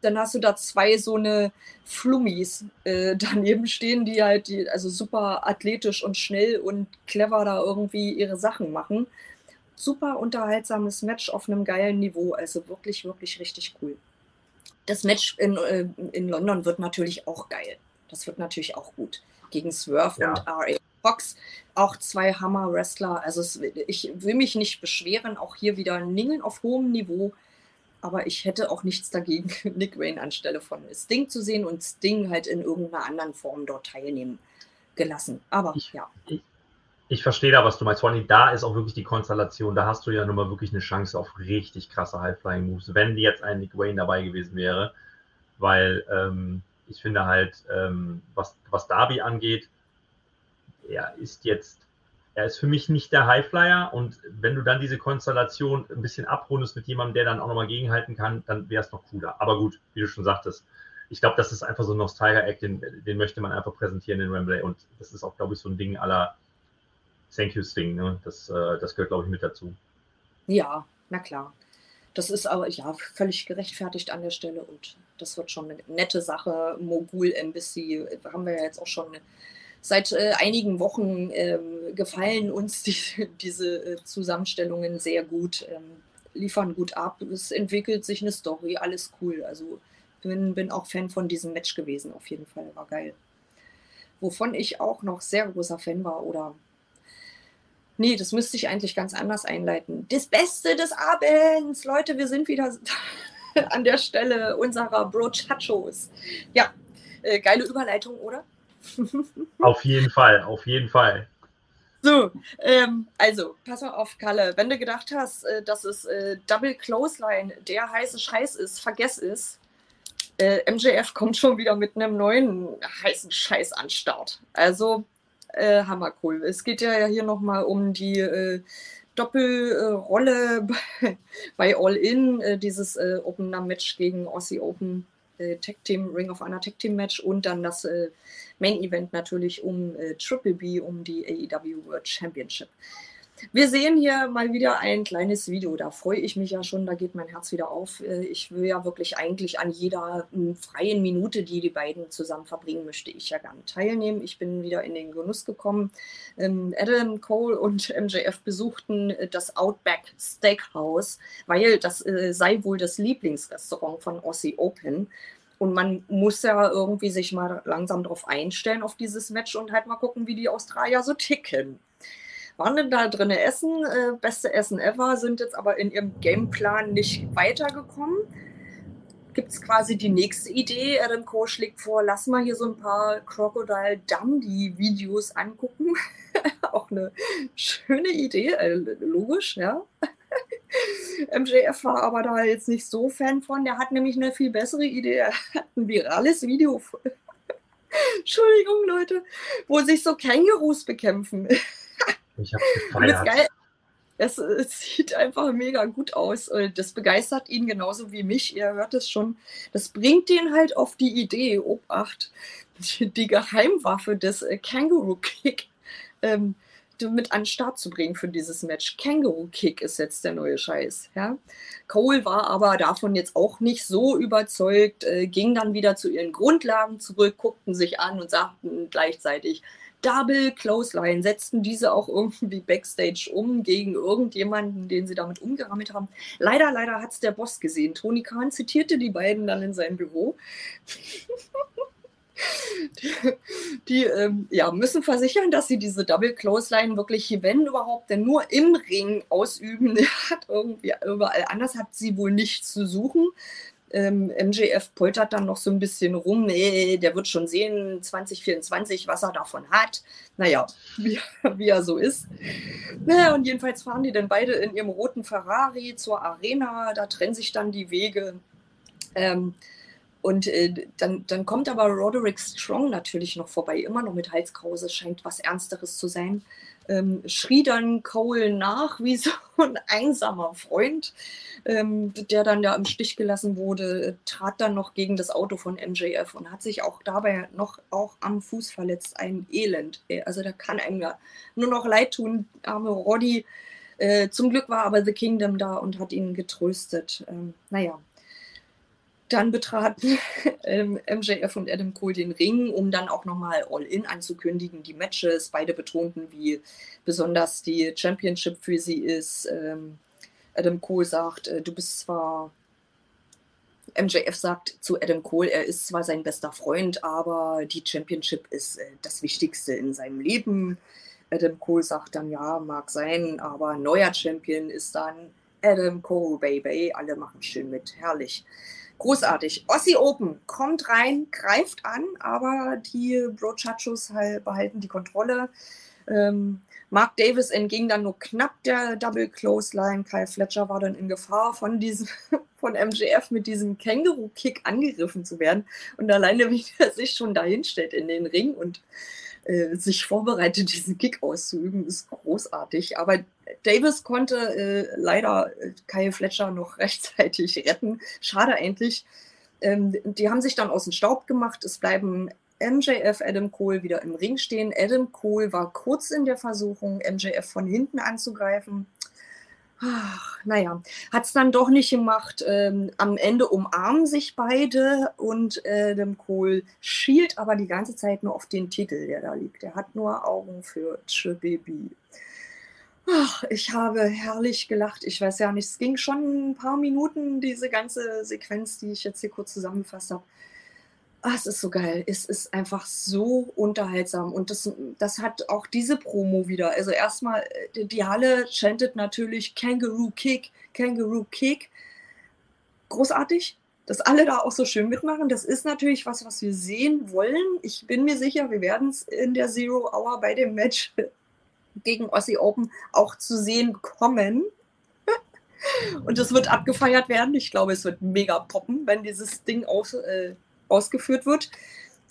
dann hast du da zwei so eine Flummis äh, [LAUGHS] daneben stehen, die halt die, also super athletisch und schnell und clever da irgendwie ihre Sachen machen. Super unterhaltsames Match auf einem geilen Niveau. Also wirklich, wirklich richtig cool das Match in, äh, in London wird natürlich auch geil. Das wird natürlich auch gut. Gegen Swerve ja. und R.A. Fox, auch zwei Hammer-Wrestler. Also es, ich will mich nicht beschweren, auch hier wieder Ningeln auf hohem Niveau. Aber ich hätte auch nichts dagegen, [LAUGHS] Nick Wayne anstelle von Sting zu sehen und Sting halt in irgendeiner anderen Form dort teilnehmen gelassen. Aber ich, ja. Ich, ich verstehe da, was du meinst. Vor allem da ist auch wirklich die Konstellation. Da hast du ja nun mal wirklich eine Chance auf richtig krasse High-Flying-Moves, wenn jetzt ein Nick Wayne dabei gewesen wäre. Weil ähm, ich finde halt, ähm, was, was Darby angeht, er ist jetzt, er ist für mich nicht der Highflyer. Und wenn du dann diese Konstellation ein bisschen abrundest mit jemandem, der dann auch nochmal gegenhalten kann, dann wäre es noch cooler. Aber gut, wie du schon sagtest, ich glaube, das ist einfach so ein Nostalgia-Act, den, den möchte man einfach präsentieren in Wembley. Und das ist auch, glaube ich, so ein Ding aller Thank you Sting, ne? das, äh, das gehört, glaube ich, mit dazu. Ja, na klar. Das ist aber ja völlig gerechtfertigt an der Stelle und das wird schon eine nette Sache. Mogul Embassy haben wir ja jetzt auch schon seit äh, einigen Wochen ähm, gefallen uns die, [LAUGHS] diese äh, Zusammenstellungen sehr gut, ähm, liefern gut ab. Es entwickelt sich eine Story, alles cool. Also bin, bin auch Fan von diesem Match gewesen, auf jeden Fall, war geil. Wovon ich auch noch sehr großer Fan war oder Nee, das müsste ich eigentlich ganz anders einleiten. Das Beste des Abends, Leute, wir sind wieder [LAUGHS] an der Stelle unserer Brochachos. Ja, äh, geile Überleitung, oder? [LAUGHS] auf jeden Fall, auf jeden Fall. So, ähm, also, pass mal auf, Kalle. Wenn du gedacht hast, äh, dass es äh, Double Clothesline der heiße Scheiß ist, vergess es. Äh, MJF kommt schon wieder mit einem neuen heißen Scheiß an Start. Also, äh, hammercool. Es geht ja hier nochmal um die äh, Doppelrolle bei, [LAUGHS] bei All In, äh, dieses äh, Opener Match gegen Aussie Open äh, Tag Team, Ring of Honor Tag Team Match und dann das äh, Main Event natürlich um äh, Triple B, um die AEW World Championship. Wir sehen hier mal wieder ein kleines Video. Da freue ich mich ja schon, da geht mein Herz wieder auf. Äh, ich will ja wirklich eigentlich an jeder hm, freien Minute, die die beiden zusammen verbringen, möchte ich ja gerne teilnehmen. Ich bin wieder in den Genuss gekommen. Ähm, Adam Cole und [LAUGHS] MJF besuchten äh, das Outback Steakhouse, weil das äh, sei wohl das Lieblingsrestaurant von Aussie Open. Und man muss ja irgendwie sich mal langsam darauf einstellen, auf dieses Match und halt mal gucken, wie die Australier so ticken waren denn da drin essen, äh, beste Essen ever, sind jetzt aber in ihrem Gameplan nicht weitergekommen. Gibt es quasi die nächste Idee? Adam Cole schlägt vor, lass mal hier so ein paar Crocodile Dundee-Videos angucken. [LAUGHS] Auch eine schöne Idee, äh, logisch, ja. [LAUGHS] MJF war aber da jetzt nicht so Fan von. Der hat nämlich eine viel bessere Idee. Er hat ein virales Video. [LAUGHS] Entschuldigung, Leute, wo sich so Kängurus bekämpfen. Ich habe gefeiert. Geil. Es, es, sieht einfach mega gut aus. Das begeistert ihn genauso wie mich. Ihr hört es schon. Das bringt ihn halt auf die Idee, Obacht, die, [LAUGHS] die Geheimwaffe des äh, Kangaroo Kick ähm, mit an den Start zu bringen für dieses Match. Kangaroo Kick ist jetzt der neue Scheiß. Ja? Cole war aber davon jetzt auch nicht so überzeugt, äh, ging dann wieder zu ihren Grundlagen zurück, guckten sich an und sagten gleichzeitig, Double Clothesline, setzten diese auch irgendwie backstage um gegen irgendjemanden, den sie damit umgerammelt haben. Leider, leider hat es der Boss gesehen. Tony Khan zitierte die beiden dann in seinem Büro. die, [LAUGHS] die ähm, ja, müssen versichern, dass sie diese Double Clothesline wirklich, wenn überhaupt, denn nur im Ring ausüben. [LAUGHS] Hat irgendwie überall anders hat sie wohl nichts zu suchen. Ähm, MJF poltert dann noch so ein bisschen rum, nee, der wird schon sehen, 2024, was er davon hat. Naja, [LAUGHS] wie, wie er so ist. Naja, und jedenfalls fahren die dann beide in ihrem roten Ferrari zur Arena, da trennen sich dann die Wege. Ähm, und äh, dann, dann kommt aber Roderick Strong natürlich noch vorbei, immer noch mit Halskrause, scheint was Ernsteres zu sein. Ähm, schrie dann Cole nach wie so ein einsamer Freund, ähm, der dann ja im Stich gelassen wurde, trat dann noch gegen das Auto von MJF und hat sich auch dabei noch auch am Fuß verletzt. Ein Elend. Also da kann einem ja nur noch leid tun, arme Roddy. Äh, zum Glück war aber The Kingdom da und hat ihn getröstet. Ähm, naja, dann betraten [LAUGHS] ähm, MJF und Adam Cole den Ring, um dann auch nochmal All-In anzukündigen, die Matches. Beide betonten, wie besonders die Championship für sie ist. Ähm, Adam Cole sagt, äh, du bist zwar. MJF sagt zu Adam Cole, er ist zwar sein bester Freund, aber die Championship ist äh, das Wichtigste in seinem Leben. Adam Cole sagt dann, ja, mag sein, aber neuer Champion ist dann Adam Cole, Baby. Alle machen schön mit, herrlich großartig. Ossi Open kommt rein, greift an, aber die Brochachos halt behalten die Kontrolle. Ähm, Mark Davis entging dann nur knapp der Double Close Line. Kyle Fletcher war dann in Gefahr, von diesem, [LAUGHS] von MJF mit diesem Känguru-Kick angegriffen zu werden. Und alleine, wie er sich schon dahin stellt in den Ring und äh, sich vorbereitet, diesen Kick auszuüben, ist großartig. Aber Davis konnte äh, leider äh, Kyle Fletcher noch [LAUGHS] rechtzeitig retten. Schade eigentlich. Ähm, die haben sich dann aus dem Staub gemacht. Es bleiben MJF, Adam Cole wieder im Ring stehen. Adam Cole war kurz in der Versuchung, MJF von hinten anzugreifen. Ach, naja, hat es dann doch nicht gemacht. Ähm, am Ende umarmen sich beide und Adam Cole schielt aber die ganze Zeit nur auf den Titel, der da liegt. Er hat nur Augen für Baby. Ach, ich habe herrlich gelacht. Ich weiß ja nicht, es ging schon ein paar Minuten, diese ganze Sequenz, die ich jetzt hier kurz zusammengefasst habe. Ah, es ist so geil. Es ist einfach so unterhaltsam. Und das, das hat auch diese Promo wieder. Also erstmal, äh, die Halle chantet natürlich Kangaroo Kick, Kangaroo Kick. Großartig, dass alle da auch so schön mitmachen. Das ist natürlich was, was wir sehen wollen. Ich bin mir sicher, wir werden es in der Zero Hour bei dem Match gegen Aussie Open auch zu sehen kommen. [LAUGHS] Und es wird abgefeiert werden. Ich glaube, es wird mega poppen, wenn dieses Ding aus, äh, ausgeführt wird.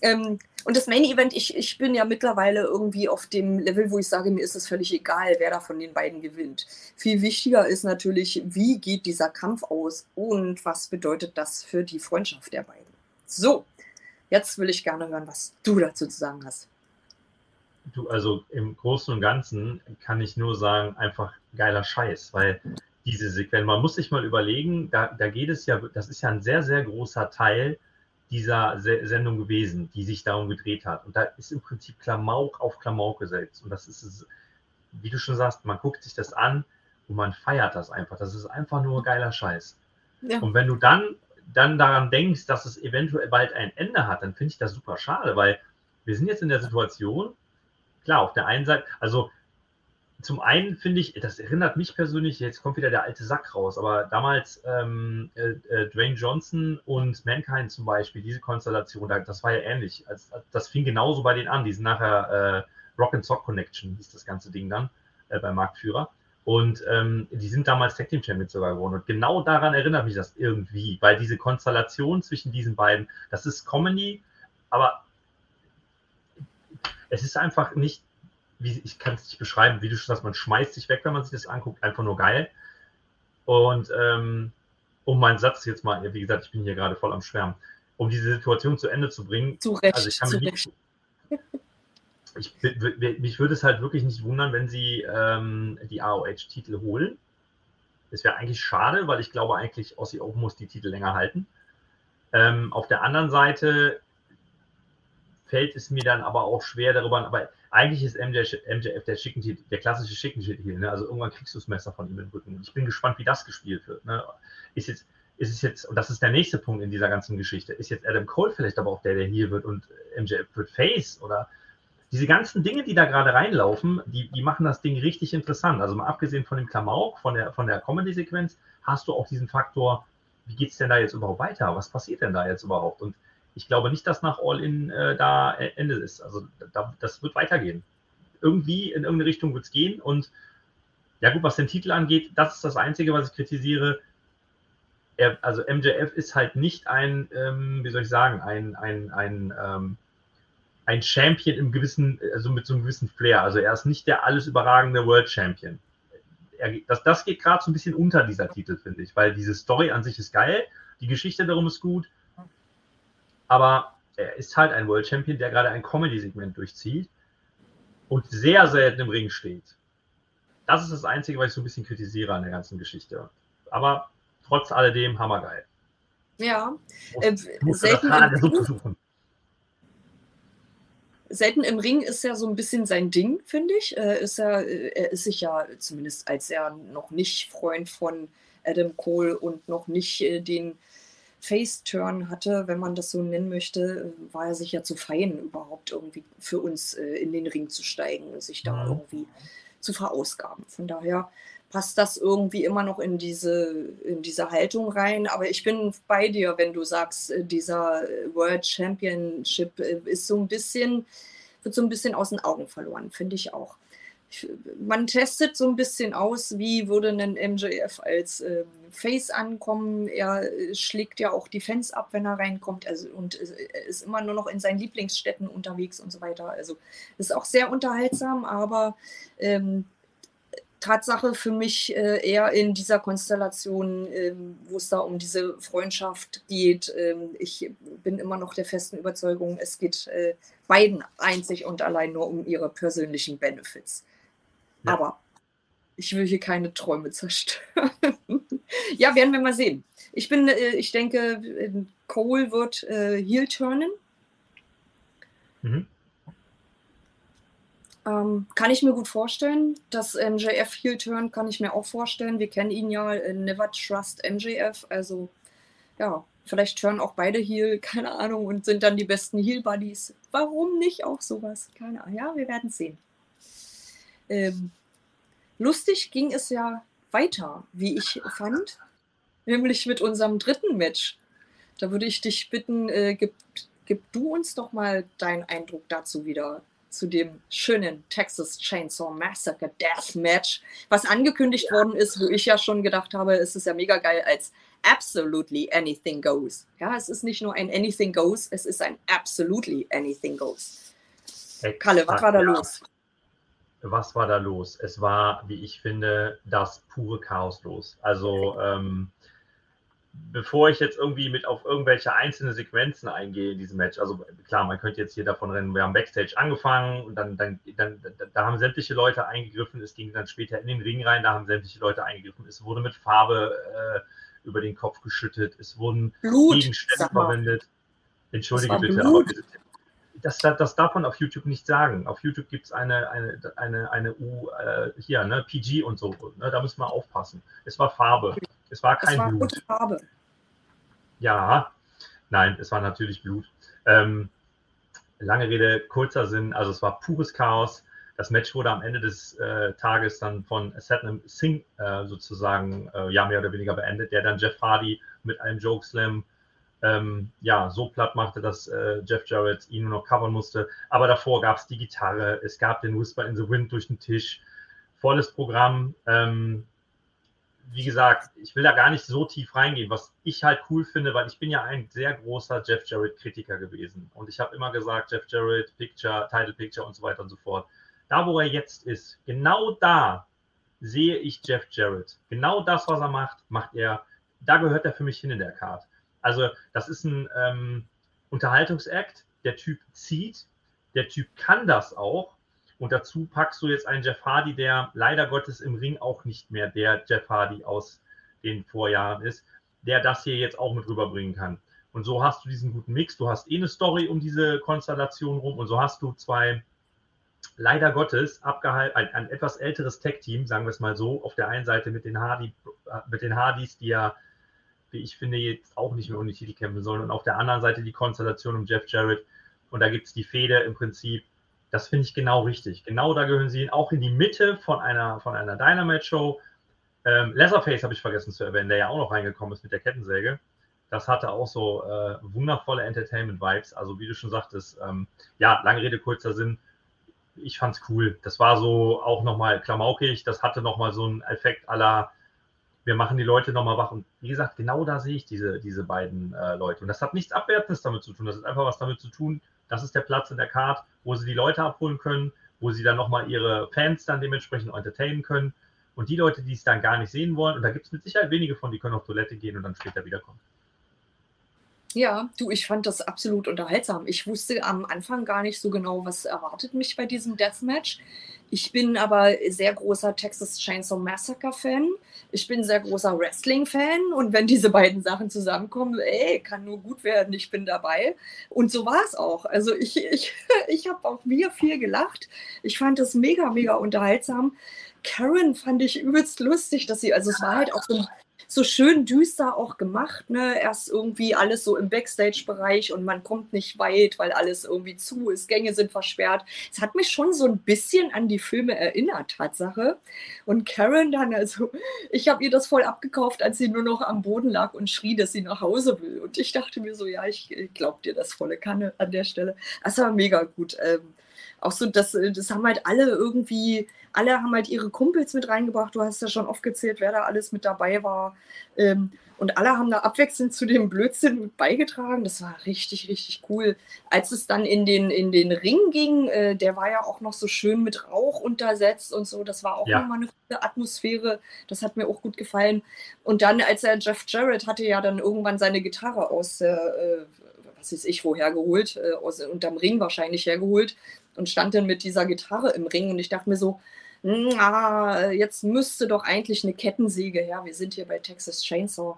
Ähm, und das Main Event, ich, ich bin ja mittlerweile irgendwie auf dem Level, wo ich sage, mir ist es völlig egal, wer da von den beiden gewinnt. Viel wichtiger ist natürlich, wie geht dieser Kampf aus und was bedeutet das für die Freundschaft der beiden. So, jetzt will ich gerne hören, was du dazu zu sagen hast. Du, also im Großen und Ganzen kann ich nur sagen, einfach geiler Scheiß, weil diese Sequenz, man muss sich mal überlegen, da, da geht es ja, das ist ja ein sehr, sehr großer Teil dieser Sendung gewesen, die sich darum gedreht hat. Und da ist im Prinzip Klamauk auf Klamauk gesetzt. Und das ist, wie du schon sagst, man guckt sich das an und man feiert das einfach. Das ist einfach nur geiler Scheiß. Ja. Und wenn du dann, dann daran denkst, dass es eventuell bald ein Ende hat, dann finde ich das super schade, weil wir sind jetzt in der Situation, klar, auf der einen Seite, also zum einen finde ich, das erinnert mich persönlich, jetzt kommt wieder der alte Sack raus, aber damals ähm, äh, äh, Dwayne Johnson und Mankind zum Beispiel, diese Konstellation, das war ja ähnlich. Als, das fing genauso bei denen an. Die sind nachher äh, Rock and Sock Connection, hieß das ganze Ding dann äh, beim Marktführer. Und ähm, die sind damals Tag Team Champions sogar geworden. Und genau daran erinnert mich das irgendwie, weil diese Konstellation zwischen diesen beiden, das ist Comedy, aber es ist einfach nicht wie, ich kann es nicht beschreiben, wie du schon sagst, man schmeißt sich weg, wenn man sich das anguckt, einfach nur geil. Und ähm, um meinen Satz jetzt mal, wie gesagt, ich bin hier gerade voll am Schwärmen, um diese Situation zu Ende zu bringen. Zu Recht, also ich kann mir nicht, [LAUGHS] ich, mich würde es halt wirklich nicht wundern, wenn sie ähm, die AOH-Titel holen. Das wäre eigentlich schade, weil ich glaube eigentlich, Aussie Open muss die Titel länger halten. Ähm, auf der anderen Seite fällt es mir dann aber auch schwer darüber, aber eigentlich ist MJF, MJF der, Schicken, der klassische Schicken-Heel. Ne? Also irgendwann kriegst du das Messer von ihm im Rücken. Ich bin gespannt, wie das gespielt wird. Ne? Ist jetzt, ist es jetzt, und das ist der nächste Punkt in dieser ganzen Geschichte, ist jetzt Adam Cole vielleicht aber auch der, der hier wird und MJF wird Face oder diese ganzen Dinge, die da gerade reinlaufen, die, die machen das Ding richtig interessant. Also mal abgesehen von dem Klamauk, von der, von der Comedy-Sequenz, hast du auch diesen Faktor, wie geht es denn da jetzt überhaupt weiter? Was passiert denn da jetzt überhaupt? Und ich glaube nicht, dass nach All-In äh, da Ende ist. Also da, das wird weitergehen. Irgendwie in irgendeine Richtung wird es gehen. Und ja gut, was den Titel angeht, das ist das Einzige, was ich kritisiere er, also MJF ist halt nicht ein, ähm, wie soll ich sagen, ein, ein, ein, ähm, ein Champion im gewissen, also mit so einem gewissen Flair. Also er ist nicht der alles überragende World Champion. Er, das, das geht gerade so ein bisschen unter dieser Titel, finde ich, weil diese Story an sich ist geil, die Geschichte darum ist gut, aber er ist halt ein World Champion, der gerade ein Comedy-Segment durchzieht und sehr selten im Ring steht. Das ist das Einzige, was ich so ein bisschen kritisiere an der ganzen Geschichte. Aber trotz alledem hammergeil. Ja, äh, selten, im selten im Ring ist ja so ein bisschen sein Ding, finde ich. Äh, ist er, er ist sich ja, zumindest als er noch nicht Freund von Adam Cole und noch nicht äh, den Face-Turn hatte, wenn man das so nennen möchte, war er sich ja zu fein, überhaupt irgendwie für uns äh, in den Ring zu steigen und sich da mhm. irgendwie zu verausgaben. Von daher passt das irgendwie immer noch in diese, in diese Haltung rein. Aber ich bin bei dir, wenn du sagst, äh, dieser World Championship äh, ist so ein bisschen, wird so ein bisschen aus den Augen verloren, finde ich auch. Man testet so ein bisschen aus, wie würde ein MJF als äh, Face ankommen. Er äh, schlägt ja auch die Fans ab, wenn er reinkommt also, und ist immer nur noch in seinen Lieblingsstädten unterwegs und so weiter. Also ist auch sehr unterhaltsam, aber ähm, Tatsache für mich äh, eher in dieser Konstellation, ähm, wo es da um diese Freundschaft geht. Ähm, ich bin immer noch der festen Überzeugung, es geht äh, beiden einzig und allein nur um ihre persönlichen Benefits. Ja. Aber ich will hier keine Träume zerstören. [LAUGHS] ja, werden wir mal sehen. Ich bin, äh, ich denke, Cole wird äh, Heel turnen. Mhm. Ähm, kann ich mir gut vorstellen. Das MJF Heel Turn kann ich mir auch vorstellen. Wir kennen ihn ja in Never Trust MJF. Also ja, vielleicht turnen auch beide Heel, [LAUGHS] keine Ahnung, und sind dann die besten Heel Buddies. Warum nicht auch sowas? Keine Ahnung. Ja, wir werden sehen. Ähm, lustig ging es ja weiter, wie ich fand, nämlich mit unserem dritten Match. Da würde ich dich bitten, äh, gib, gib du uns doch mal deinen Eindruck dazu wieder zu dem schönen Texas Chainsaw Massacre Deathmatch, was angekündigt worden ist, wo ich ja schon gedacht habe, es ist ja mega geil als Absolutely Anything Goes. Ja, es ist nicht nur ein Anything Goes, es ist ein Absolutely Anything Goes. Kalle, was war da ja. los? Was war da los? Es war, wie ich finde, das pure Chaos los. Also, ähm, bevor ich jetzt irgendwie mit auf irgendwelche einzelne Sequenzen eingehe in diesem Match, also klar, man könnte jetzt hier davon rennen, wir haben Backstage angefangen und dann, dann, dann da haben sämtliche Leute eingegriffen, es ging dann später in den Ring rein, da haben sämtliche Leute eingegriffen, es wurde mit Farbe äh, über den Kopf geschüttet, es wurden Blut, Gegenstände verwendet. Entschuldige bitte, Blut. aber das, das, das darf man auf YouTube nicht sagen. Auf YouTube gibt es eine, eine, eine, eine U, äh, hier, ne, PG und so. Ne, da müssen wir aufpassen. Es war Farbe. Es war kein es war Blut. Farbe. Ja, nein, es war natürlich Blut. Ähm, lange Rede, kurzer Sinn, also es war pures Chaos. Das Match wurde am Ende des äh, Tages dann von Satnam Singh äh, sozusagen äh, ja mehr oder weniger beendet, der dann Jeff Hardy mit einem Joke Slam ähm, ja, so platt machte, dass äh, Jeff Jarrett ihn nur noch covern musste. Aber davor gab es die Gitarre, es gab den Whisper in the Wind durch den Tisch, volles Programm. Ähm, wie gesagt, ich will da gar nicht so tief reingehen, was ich halt cool finde, weil ich bin ja ein sehr großer Jeff Jarrett-Kritiker gewesen. Und ich habe immer gesagt, Jeff Jarrett, Picture, Title Picture und so weiter und so fort. Da, wo er jetzt ist, genau da sehe ich Jeff Jarrett. Genau das, was er macht, macht er. Da gehört er für mich hin in der Card. Also das ist ein ähm, Unterhaltungsakt. Der Typ zieht. der Typ kann das auch. Und dazu packst du jetzt einen Jeff Hardy, der leider Gottes im Ring auch nicht mehr der Jeff Hardy aus den Vorjahren ist, der das hier jetzt auch mit rüberbringen kann. Und so hast du diesen guten Mix. Du hast eh eine Story um diese Konstellation rum und so hast du zwei, leider Gottes, abgehalten, ein, ein etwas älteres Tech-Team, sagen wir es mal so, auf der einen Seite mit den, Hardy, mit den Hardys, die ja, wie ich finde, jetzt auch nicht mehr um die Titel kämpfen sollen, und auf der anderen Seite die Konstellation um Jeff Jarrett. Und da gibt es die Fehde im Prinzip. Das finde ich genau richtig. Genau da gehören sie auch in die Mitte von einer, von einer Dynamite-Show ähm, Leatherface habe ich vergessen zu erwähnen, der ja auch noch reingekommen ist mit der Kettensäge. Das hatte auch so äh, wundervolle Entertainment-Vibes. Also wie du schon sagtest, ähm, ja, lange Rede, kurzer Sinn. Ich fand's cool. Das war so auch nochmal klamaukig. Das hatte nochmal so einen Effekt aller, wir machen die Leute nochmal wach. Und wie gesagt, genau da sehe ich diese, diese beiden äh, Leute. Und das hat nichts Abwertendes damit zu tun. Das ist einfach was damit zu tun. Das ist der Platz in der Card, wo sie die Leute abholen können, wo sie dann nochmal ihre Fans dann dementsprechend entertainen können. Und die Leute, die es dann gar nicht sehen wollen, und da gibt es mit Sicherheit wenige von, die können auf Toilette gehen und dann später wiederkommen. Ja, du, ich fand das absolut unterhaltsam. Ich wusste am Anfang gar nicht so genau, was erwartet mich bei diesem Deathmatch. Ich bin aber sehr großer Texas Chainsaw Massacre Fan. Ich bin sehr großer Wrestling Fan und wenn diese beiden Sachen zusammenkommen, ey, kann nur gut werden. Ich bin dabei und so war es auch. Also ich, ich, [LAUGHS] ich habe auch mir viel gelacht. Ich fand es mega, mega unterhaltsam. Karen fand ich übelst lustig, dass sie, also es war halt auch so, so schön düster auch gemacht, ne? Erst irgendwie alles so im Backstage-Bereich und man kommt nicht weit, weil alles irgendwie zu ist, Gänge sind versperrt. Es hat mich schon so ein bisschen an die Filme erinnert, Tatsache. Und Karen dann, also ich habe ihr das voll abgekauft, als sie nur noch am Boden lag und schrie, dass sie nach Hause will. Und ich dachte mir so, ja, ich, ich glaub dir das volle Kanne an der Stelle. Das war mega gut. Ähm, auch so, das, das haben halt alle irgendwie alle haben halt ihre Kumpels mit reingebracht. Du hast ja schon oft gezählt, wer da alles mit dabei war. Ähm, und alle haben da abwechselnd zu dem Blödsinn mit beigetragen. Das war richtig, richtig cool. Als es dann in den, in den Ring ging, äh, der war ja auch noch so schön mit Rauch untersetzt und so. Das war auch ja. nochmal eine gute Atmosphäre. Das hat mir auch gut gefallen. Und dann, als er Jeff Jarrett hatte ja dann irgendwann seine Gitarre aus der, äh, was weiß ich, woher geholt, äh, aus, unterm Ring wahrscheinlich hergeholt und stand dann mit dieser Gitarre im Ring. Und ich dachte mir so, ah, jetzt müsste doch eigentlich eine Kettensäge her. Wir sind hier bei Texas Chainsaw.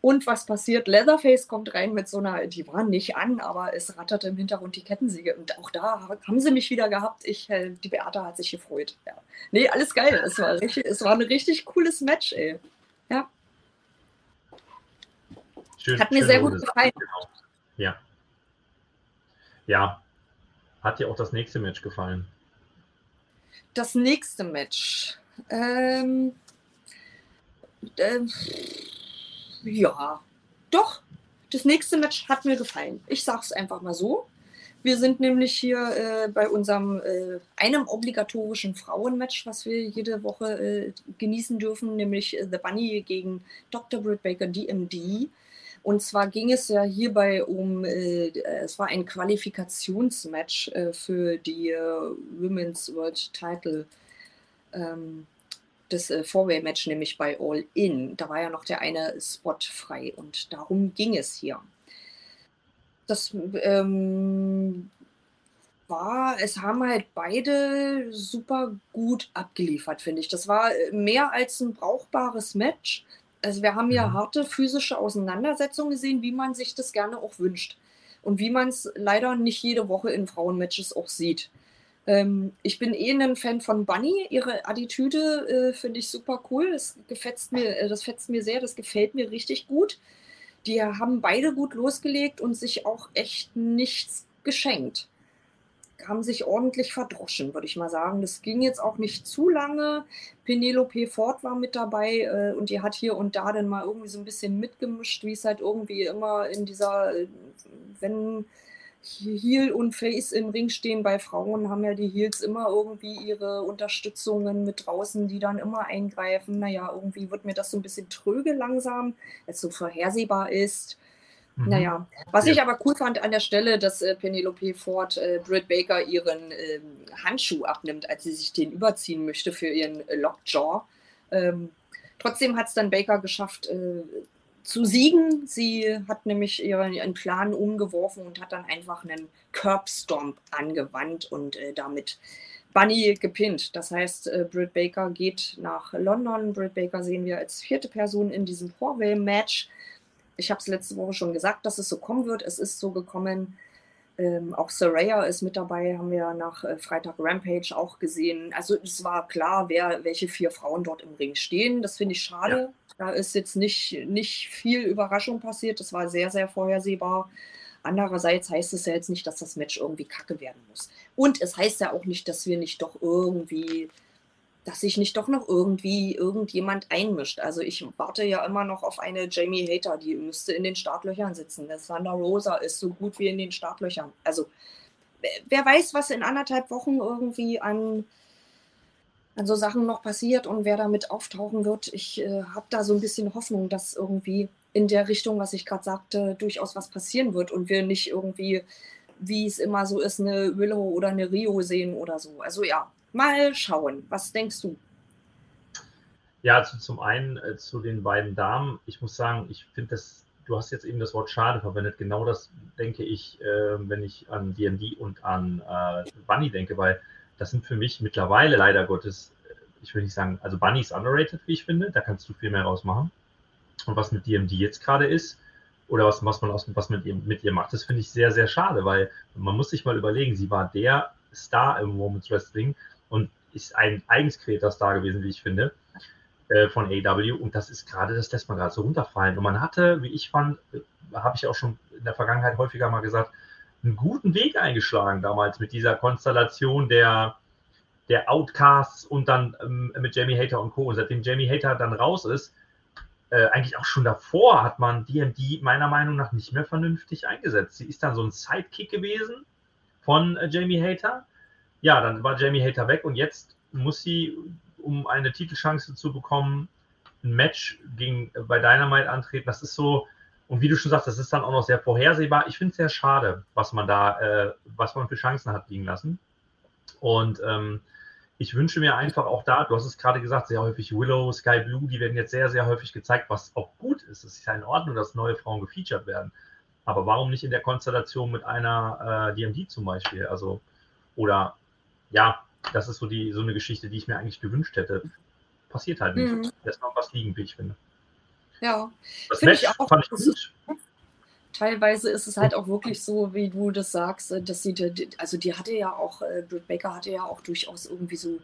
Und was passiert? Leatherface kommt rein mit so einer, die waren nicht an, aber es rattert im Hintergrund die Kettensäge. Und auch da haben sie mich wieder gehabt. Ich, äh, die Beate hat sich gefreut. Ja. Nee, alles geil. Es war, richtig, es war ein richtig cooles Match, ey. Ja. Schön, hat mir sehr gut gefallen. Genau. Ja. Ja. Hat dir auch das nächste Match gefallen? das nächste Match. Ähm, ähm, ja, doch. Das nächste Match hat mir gefallen. Ich sag's einfach mal so. Wir sind nämlich hier äh, bei unserem äh, einem obligatorischen Frauenmatch, was wir jede Woche äh, genießen dürfen, nämlich äh, The Bunny gegen Dr. Britt Baker DMD. Und zwar ging es ja hierbei um, äh, es war ein Qualifikationsmatch äh, für die äh, Women's World Title. Ähm, das äh, Four-Way-Match, nämlich bei All In. Da war ja noch der eine Spot frei und darum ging es hier. Das ähm, war, es haben halt beide super gut abgeliefert, finde ich. Das war äh, mehr als ein brauchbares Match also wir haben ja mhm. harte physische Auseinandersetzungen gesehen, wie man sich das gerne auch wünscht. Und wie man es leider nicht jede Woche in Frauenmatches auch sieht. Ähm, ich bin eh ein Fan von Bunny. Ihre Attitüde äh, finde ich super cool. Das gefällt mir, äh, das fetzt mir sehr, das gefällt mir richtig gut. Die haben beide gut losgelegt und sich auch echt nichts geschenkt haben sich ordentlich verdroschen, würde ich mal sagen. Das ging jetzt auch nicht zu lange. Penelope Ford war mit dabei äh, und die hat hier und da dann mal irgendwie so ein bisschen mitgemischt, wie es halt irgendwie immer in dieser, äh, wenn Heel und Face im Ring stehen bei Frauen, haben ja die Heels immer irgendwie ihre Unterstützungen mit draußen, die dann immer eingreifen. Naja, irgendwie wird mir das so ein bisschen tröge langsam, als so vorhersehbar ist. Mhm. Naja, was ja. ich aber cool fand an der Stelle, dass äh, Penelope Ford äh, Britt Baker ihren äh, Handschuh abnimmt, als sie sich den überziehen möchte für ihren äh, Lockjaw. Ähm, trotzdem hat es dann Baker geschafft, äh, zu siegen. Sie hat nämlich ihren Plan umgeworfen und hat dann einfach einen Curbstomp angewandt und äh, damit Bunny gepinnt. Das heißt, Britt Baker geht nach London. Britt Baker sehen wir als vierte Person in diesem Four-Way-Match. Ich habe es letzte Woche schon gesagt, dass es so kommen wird. Es ist so gekommen. Ähm, auch Saraya ist mit dabei, haben wir nach äh, Freitag Rampage auch gesehen. Also es war klar, wer, welche vier Frauen dort im Ring stehen. Das finde ich schade. Ja. Da ist jetzt nicht, nicht viel Überraschung passiert. Das war sehr, sehr vorhersehbar. Andererseits heißt es ja jetzt nicht, dass das Match irgendwie kacke werden muss. Und es heißt ja auch nicht, dass wir nicht doch irgendwie dass sich nicht doch noch irgendwie irgendjemand einmischt. Also ich warte ja immer noch auf eine Jamie Hater, die müsste in den Startlöchern sitzen. Der Thunder Rosa ist so gut wie in den Startlöchern. Also wer weiß, was in anderthalb Wochen irgendwie an, an so Sachen noch passiert und wer damit auftauchen wird. Ich äh, habe da so ein bisschen Hoffnung, dass irgendwie in der Richtung, was ich gerade sagte, durchaus was passieren wird und wir nicht irgendwie, wie es immer so ist, eine Willow oder eine Rio sehen oder so. Also ja, Mal schauen. Was denkst du? Ja, also zum einen äh, zu den beiden Damen. Ich muss sagen, ich finde das, du hast jetzt eben das Wort schade verwendet. Genau das denke ich, äh, wenn ich an DMD und an äh, Bunny denke, weil das sind für mich mittlerweile leider Gottes, äh, ich will nicht sagen, also Bunny ist underrated, wie ich finde. Da kannst du viel mehr rausmachen. Und was mit DMD jetzt gerade ist, oder was, was man aus, was mit ihr, mit ihr macht, das finde ich sehr, sehr schade, weil man muss sich mal überlegen, sie war der Star im Women's Wrestling und ist ein eigens kreierter Star gewesen, wie ich finde, äh, von AW. Und das ist gerade, das lässt man gerade so runterfallen. Und man hatte, wie ich fand, äh, habe ich auch schon in der Vergangenheit häufiger mal gesagt, einen guten Weg eingeschlagen damals mit dieser Konstellation der, der Outcasts und dann ähm, mit Jamie Hater und Co. Und seitdem Jamie Hater dann raus ist, äh, eigentlich auch schon davor hat man DMD meiner Meinung nach nicht mehr vernünftig eingesetzt. Sie ist dann so ein Sidekick gewesen von äh, Jamie Hater ja, dann war Jamie Hater weg und jetzt muss sie, um eine Titelchance zu bekommen, ein Match gegen, äh, bei Dynamite antreten. Das ist so, und wie du schon sagst, das ist dann auch noch sehr vorhersehbar. Ich finde es sehr schade, was man da, äh, was man für Chancen hat liegen lassen. Und ähm, ich wünsche mir einfach auch da, du hast es gerade gesagt, sehr häufig Willow, Sky Blue, die werden jetzt sehr, sehr häufig gezeigt, was auch gut ist. Es ist ja in Ordnung, dass neue Frauen gefeatured werden. Aber warum nicht in der Konstellation mit einer äh, DMD zum Beispiel? Also, oder ja, das ist so, die, so eine Geschichte, die ich mir eigentlich gewünscht hätte. Passiert halt nicht. Mhm. Lässt noch was liegen, wie ich finde. Ja. Das Match ich auch, fand ich gut. Teilweise ist es halt auch wirklich so, wie du das sagst, äh, dass sie, also die hatte ja auch, äh, Britt Baker hatte ja auch durchaus irgendwie so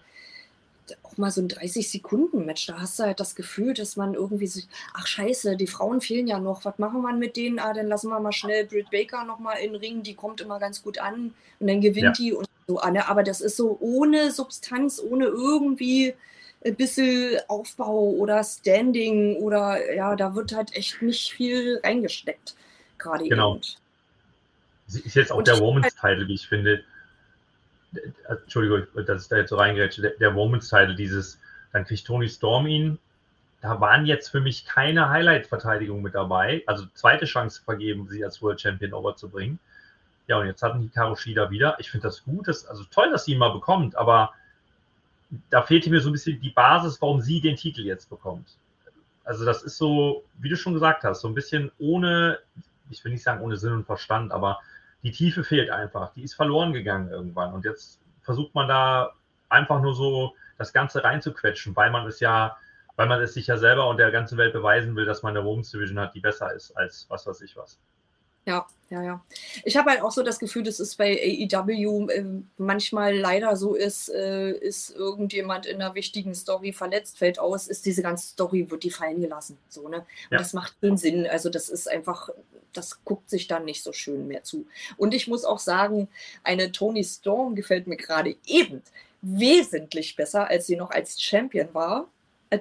auch mal so ein 30-Sekunden-Match. Da hast du halt das Gefühl, dass man irgendwie so, ach scheiße, die Frauen fehlen ja noch. Was machen wir mit denen? Ah, dann lassen wir mal schnell Britt Baker nochmal in den Ring. Die kommt immer ganz gut an und dann gewinnt ja. die und so an. Aber das ist so ohne Substanz, ohne irgendwie ein bisschen Aufbau oder Standing oder ja, da wird halt echt nicht viel reingesteckt. Gerade genau. eben. Sie ist jetzt auch und der Woman's Title, wie ich finde. Entschuldigung, dass ich da jetzt so reingerätsche. Der, der Woman's Title, dieses, dann kriegt Tony Storm ihn. Da waren jetzt für mich keine Highlight-Verteidigungen mit dabei. Also zweite Chance vergeben, sie als World Champion overzubringen. Ja, und jetzt hatten die Karoshida wieder. Ich finde das gut, das, also toll, dass sie ihn mal bekommt, aber da fehlte mir so ein bisschen die Basis, warum sie den Titel jetzt bekommt. Also das ist so, wie du schon gesagt hast, so ein bisschen ohne, ich will nicht sagen ohne Sinn und Verstand, aber die Tiefe fehlt einfach. Die ist verloren gegangen irgendwann. Und jetzt versucht man da einfach nur so das Ganze reinzuquetschen, weil man es ja, weil man es sich ja selber und der ganzen Welt beweisen will, dass man eine Women's Division hat, die besser ist als was weiß ich was. Ja, ja, ja. Ich habe halt auch so das Gefühl, dass es bei AEW äh, manchmal leider so ist, äh, ist irgendjemand in einer wichtigen Story verletzt, fällt aus, ist diese ganze Story, wird die fallen gelassen. So, ne? Und ja. das macht keinen Sinn. Also das ist einfach, das guckt sich dann nicht so schön mehr zu. Und ich muss auch sagen, eine Tony Storm gefällt mir gerade eben wesentlich besser, als sie noch als Champion war.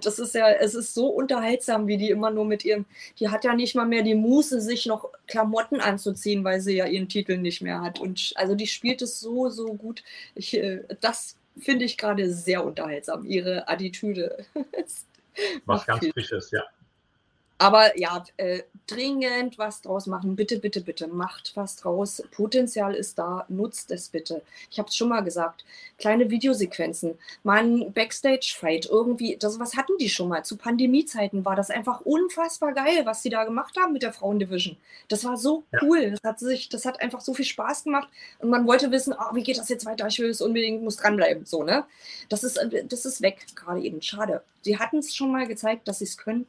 Das ist ja, es ist so unterhaltsam, wie die immer nur mit ihrem, die hat ja nicht mal mehr die Muße, sich noch Klamotten anzuziehen, weil sie ja ihren Titel nicht mehr hat. Und also die spielt es so, so gut. Ich, äh, das finde ich gerade sehr unterhaltsam, ihre Attitüde. [LAUGHS] Was ganz Frisches, ja. Aber ja, äh, dringend was draus machen. Bitte, bitte, bitte, macht was draus. Potenzial ist da, nutzt es bitte. Ich habe es schon mal gesagt. Kleine Videosequenzen, mal ein Backstage-Fight, irgendwie, das, was hatten die schon mal? Zu Pandemiezeiten war das einfach unfassbar geil, was sie da gemacht haben mit der Frauendivision. Das war so ja. cool. Das hat, sich, das hat einfach so viel Spaß gemacht und man wollte wissen, oh, wie geht das jetzt weiter? Ich will es unbedingt, muss dranbleiben. So, ne? Das ist, das ist weg, gerade eben. Schade. Sie hatten es schon mal gezeigt, dass sie es können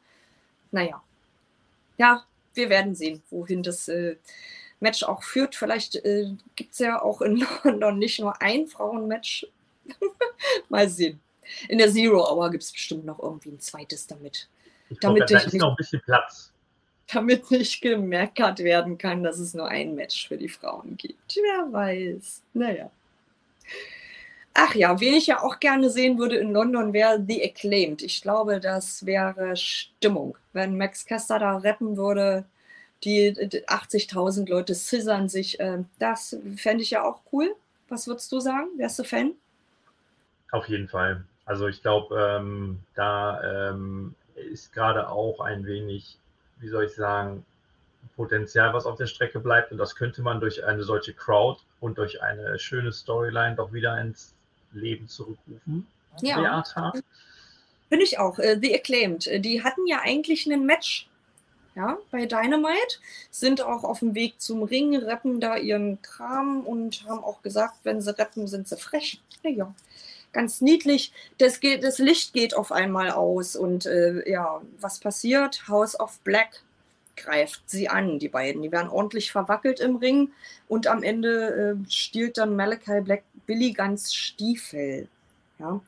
naja, ja, wir werden sehen, wohin das äh, Match auch führt. Vielleicht äh, gibt es ja auch in [LAUGHS] London nicht nur ein Frauenmatch. [LAUGHS] Mal sehen. In der Zero Hour gibt es bestimmt noch irgendwie ein zweites damit. Ich damit hoffe, da nicht, noch ein bisschen Platz. Damit nicht gemerkt werden kann, dass es nur ein Match für die Frauen gibt. Wer weiß. Naja. Ach ja, wen ich ja auch gerne sehen würde in London wäre The Acclaimed. Ich glaube, das wäre Stimmung. Wenn Max Kester da rappen würde, die 80.000 Leute scissern sich. Ähm, das fände ich ja auch cool. Was würdest du sagen? Wärst du Fan? Auf jeden Fall. Also ich glaube, ähm, da ähm, ist gerade auch ein wenig, wie soll ich sagen, Potenzial, was auf der Strecke bleibt. Und das könnte man durch eine solche Crowd und durch eine schöne Storyline doch wieder ins Leben zurückrufen. Ja. Beata. Finde ich auch. Äh, The Acclaimed. Äh, die hatten ja eigentlich einen Match ja, bei Dynamite, sind auch auf dem Weg zum Ring, rappen da ihren Kram und haben auch gesagt, wenn sie rappen, sind sie frech. Ja, ganz niedlich. Das, geht, das Licht geht auf einmal aus und äh, ja, was passiert? House of Black greift sie an, die beiden. Die werden ordentlich verwackelt im Ring und am Ende äh, stiehlt dann Malachi Black Billy ganz Stiefel. Ja.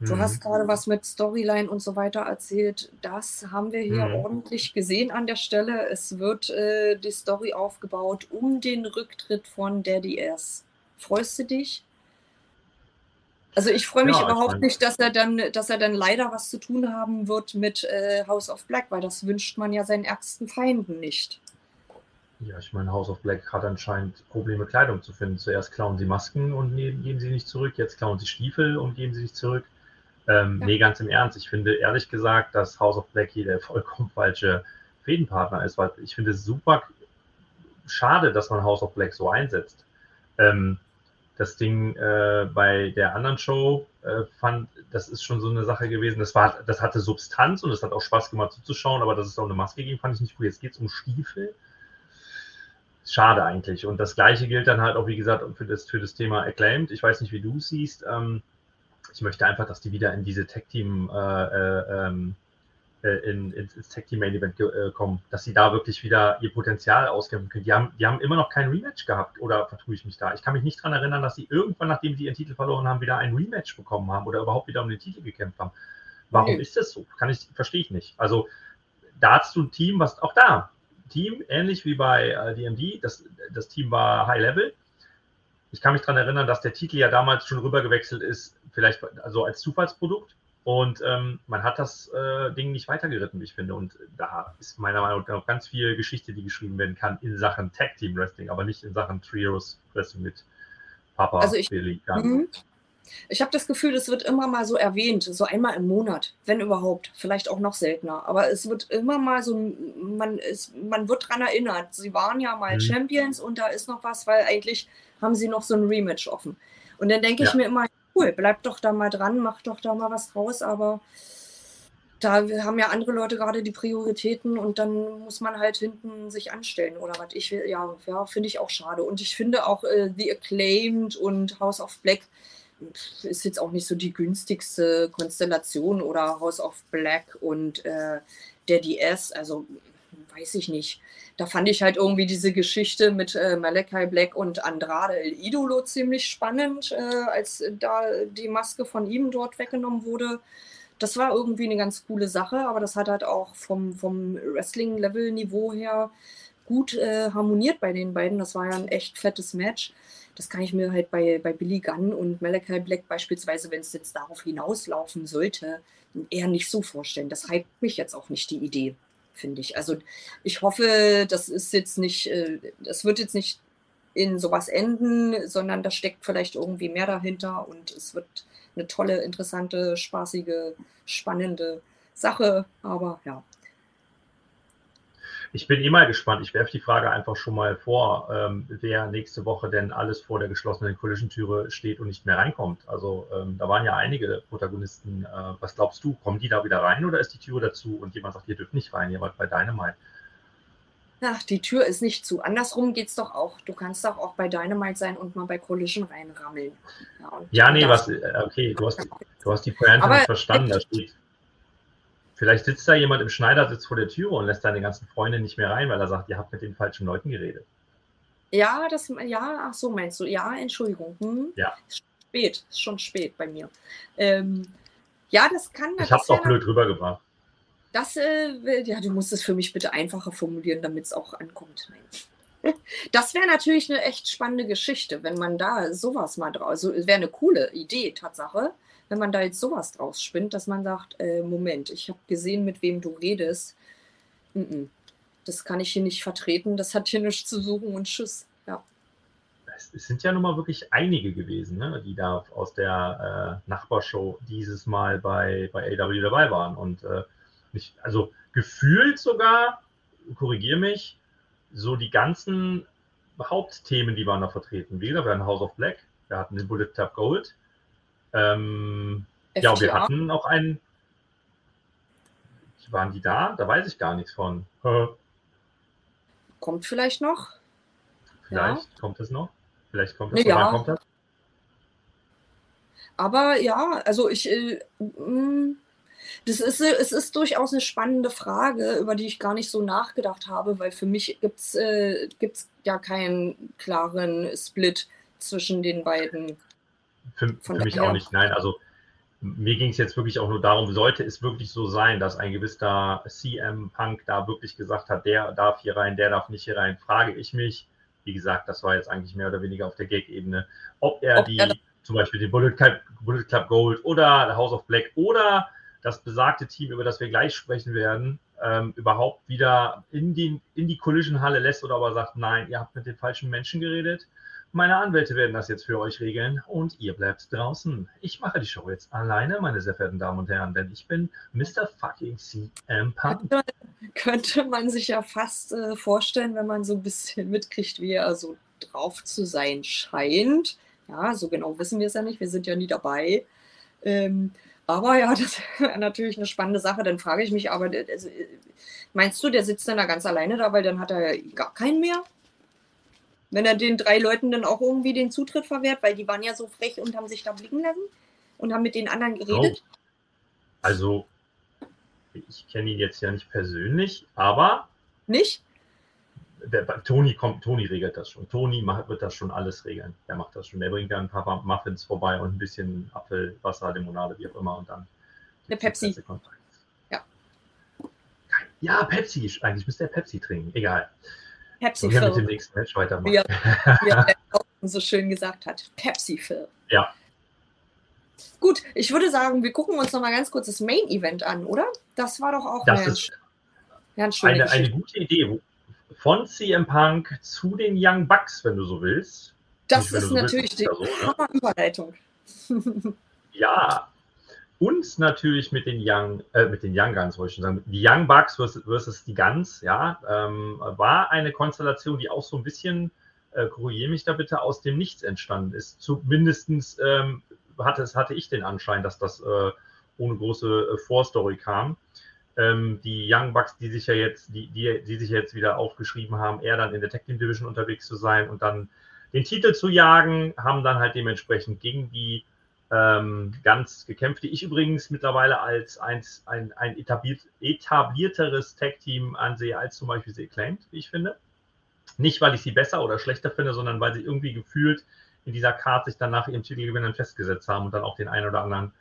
Du mhm. hast gerade was mit Storyline und so weiter erzählt. Das haben wir hier mhm. ordentlich gesehen an der Stelle. Es wird äh, die Story aufgebaut um den Rücktritt von Daddy S. Freust du dich? Also ich freue mich ja, überhaupt nicht, dass er dann, dass er dann leider was zu tun haben wird mit äh, House of Black, weil das wünscht man ja seinen ärgsten Feinden nicht. Ja, ich meine, House of Black hat anscheinend Probleme, Kleidung zu finden. Zuerst klauen sie Masken und ne, geben sie nicht zurück, jetzt klauen sie Stiefel und geben sie nicht zurück. Ähm, ja. Nee, ganz im Ernst. Ich finde ehrlich gesagt, dass House of Black hier der [LAUGHS] vollkommen falsche Fädenpartner ist, weil ich finde es super schade, dass man House of Black so einsetzt. Ähm, das Ding äh, bei der anderen Show äh, fand, das ist schon so eine Sache gewesen. Das, war, das hatte Substanz und es hat auch Spaß gemacht zuzuschauen, aber dass es auch eine Maske ging, fand ich nicht gut. Jetzt geht es um Stiefel. Schade eigentlich. Und das Gleiche gilt dann halt auch, wie gesagt, für das, für das Thema Acclaimed. Ich weiß nicht, wie du es siehst. Ähm, ich möchte einfach, dass die wieder in diese Tech-Team äh, äh ähm, äh, in, ins, Tag Team Main Event äh, kommen, dass sie da wirklich wieder ihr Potenzial auskämpfen können. Die haben, die haben immer noch kein Rematch gehabt oder vertue ich mich da? Ich kann mich nicht daran erinnern, dass sie irgendwann, nachdem sie ihren Titel verloren haben, wieder ein Rematch bekommen haben oder überhaupt wieder um den Titel gekämpft haben. Warum okay. ist das so? Kann ich, verstehe ich nicht. Also da hast du ein Team, was auch da, Team, ähnlich wie bei äh, DMD, das, das Team war High Level. Ich kann mich daran erinnern, dass der Titel ja damals schon rübergewechselt ist, vielleicht also als Zufallsprodukt und ähm, man hat das äh, Ding nicht weitergeritten, wie ich finde. Und da ist meiner Meinung nach ganz viel Geschichte, die geschrieben werden kann in Sachen Tag Team Wrestling, aber nicht in Sachen Trios Wrestling mit Papa, also ich, Billy, Gunn. Ich habe das Gefühl, es wird immer mal so erwähnt, so einmal im Monat, wenn überhaupt, vielleicht auch noch seltener. Aber es wird immer mal so, man, ist, man wird daran erinnert, sie waren ja mal mhm. Champions und da ist noch was, weil eigentlich haben sie noch so ein Rematch offen. Und dann denke ja. ich mir immer, cool, bleib doch da mal dran, mach doch da mal was draus, aber da haben ja andere Leute gerade die Prioritäten und dann muss man halt hinten sich anstellen oder was. Ich ja, ja finde ich auch schade. Und ich finde auch äh, The Acclaimed und House of Black ist jetzt auch nicht so die günstigste Konstellation oder House of Black und äh, der DS. Also weiß ich nicht. Da fand ich halt irgendwie diese Geschichte mit äh, Malachi Black und Andrade El Idolo ziemlich spannend, äh, als da die Maske von ihm dort weggenommen wurde. Das war irgendwie eine ganz coole Sache, aber das hat halt auch vom, vom Wrestling-Level-Niveau her gut äh, harmoniert bei den beiden. Das war ja ein echt fettes Match. Das kann ich mir halt bei, bei Billy Gunn und Malachi Black beispielsweise, wenn es jetzt darauf hinauslaufen sollte, eher nicht so vorstellen. Das hypt mich jetzt auch nicht die Idee finde ich. Also ich hoffe, das ist jetzt nicht, äh, das wird jetzt nicht in sowas enden, sondern da steckt vielleicht irgendwie mehr dahinter und es wird eine tolle, interessante, spaßige, spannende Sache, aber ja. Ich bin immer gespannt. Ich werfe die Frage einfach schon mal vor, ähm, wer nächste Woche denn alles vor der geschlossenen Collision-Türe steht und nicht mehr reinkommt. Also ähm, da waren ja einige Protagonisten. Äh, was glaubst du? Kommen die da wieder rein oder ist die Türe dazu und jemand sagt, ihr dürft nicht rein, ihr wart bei Dynamite? Ach, die Tür ist nicht zu. Andersrum geht es doch auch. Du kannst doch auch bei Dynamite sein und mal bei Collision reinrammeln. Ja, ja nee, was, äh, okay, du hast, du hast die Pointe nicht verstanden. Da steht, Vielleicht sitzt da jemand im Schneidersitz vor der Tür und lässt deine ganzen Freunde nicht mehr rein, weil er sagt, ihr habt mit den falschen Leuten geredet. Ja, das, ja, ach so meinst du. Ja, Entschuldigung. Hm. Ja. Ist spät, ist schon spät bei mir. Ähm, ja, das kann. Ich habe es auch blöd rübergebracht. Das, äh, ja, du musst es für mich bitte einfacher formulieren, damit es auch ankommt. [LAUGHS] Das wäre natürlich eine echt spannende Geschichte, wenn man da sowas mal draus, also wäre eine coole Idee, Tatsache wenn man da jetzt sowas draus spinnt, dass man sagt, äh, Moment, ich habe gesehen, mit wem du redest. Mm -mm. Das kann ich hier nicht vertreten, das hat hier nichts zu suchen und tschüss. Ja. Es sind ja nun mal wirklich einige gewesen, ne, die da aus der äh, Nachbarshow dieses Mal bei, bei AW dabei waren. Und äh, nicht, also gefühlt sogar, korrigiere mich, so die ganzen Hauptthemen, die waren da vertreten. Wie gesagt, wir hatten House of Black, wir hatten den Bullet Club Gold, ähm, ja, wir hatten auch einen. Waren die da? Da weiß ich gar nichts von. Kommt vielleicht noch? Vielleicht ja. kommt es noch. Vielleicht kommt es. Ja. Kommt das? Aber ja, also ich. Äh, mm, das ist, es ist durchaus eine spannende Frage, über die ich gar nicht so nachgedacht habe, weil für mich gibt es äh, ja keinen klaren Split zwischen den beiden für, für mich auch nicht. Nein, also mir ging es jetzt wirklich auch nur darum, sollte es wirklich so sein, dass ein gewisser CM Punk da wirklich gesagt hat, der darf hier rein, der darf nicht hier rein, frage ich mich, wie gesagt, das war jetzt eigentlich mehr oder weniger auf der Gag-Ebene, ob er ob die, er zum Beispiel den Bullet Club, Bullet Club Gold oder House of Black oder das besagte Team, über das wir gleich sprechen werden, ähm, überhaupt wieder in die, in die Collision-Halle lässt oder aber sagt, nein, ihr habt mit den falschen Menschen geredet meine Anwälte werden das jetzt für euch regeln und ihr bleibt draußen. Ich mache die Show jetzt alleine, meine sehr verehrten Damen und Herren, denn ich bin Mr. fucking CM Punk. Könnte, könnte man sich ja fast äh, vorstellen, wenn man so ein bisschen mitkriegt, wie er so drauf zu sein scheint. Ja, so genau wissen wir es ja nicht, wir sind ja nie dabei. Ähm, aber ja, [LAUGHS] das wäre natürlich eine spannende Sache. Dann frage ich mich aber, also, meinst du, der sitzt dann da ganz alleine da, weil dann hat er gar keinen mehr? Wenn er den drei Leuten dann auch irgendwie den Zutritt verwehrt, weil die waren ja so frech und haben sich da blicken lassen und haben mit den anderen geredet. Oh. Also, ich kenne ihn jetzt ja nicht persönlich, aber. Nicht? Der, Toni kommt, Toni regelt das schon. Toni macht, wird das schon alles regeln. Der macht das schon. Der bringt dann ein paar Muffins vorbei und ein bisschen Apfelwasser, Limonade, wie auch immer. Und dann. Eine Pepsi. Ja. Ja, Pepsi. Eigentlich müsste er Pepsi trinken. Egal. Pepsi Phil. mit dem nächsten Match weitermachen. Wie er, [LAUGHS] wie er so schön gesagt hat. Pepsi Phil. Ja. Gut, ich würde sagen, wir gucken uns noch mal ganz kurz das Main Event an, oder? Das war doch auch eine, ganz eine, eine gute Idee. Von CM Punk zu den Young Bucks, wenn du so willst. Das Nicht, ist so natürlich willst, die so, ne? Überleitung. [LAUGHS] ja, und natürlich mit den Young, äh, mit den Young Guns, wollte ich schon sagen, die Young Bucks versus, versus die Guns, ja, ähm, war eine Konstellation, die auch so ein bisschen, äh, korrigiere mich da bitte, aus dem Nichts entstanden ist. Zumindest ähm, hatte, hatte ich den Anschein, dass das äh, ohne große äh, Vorstory kam. Ähm, die Young Bucks, die sich ja jetzt, die, die, die sich jetzt wieder aufgeschrieben haben, eher dann in der Tech Team Division unterwegs zu sein und dann den Titel zu jagen, haben dann halt dementsprechend gegen die ähm, ganz gekämpft, die ich übrigens mittlerweile als ein, ein, ein etabliert, etablierteres Tag-Team ansehe als zum Beispiel sie Acclaimed, wie ich finde. Nicht, weil ich sie besser oder schlechter finde, sondern weil sie irgendwie gefühlt in dieser Karte sich dann nach ihrem Titelgewinnern festgesetzt haben und dann auch den einen oder anderen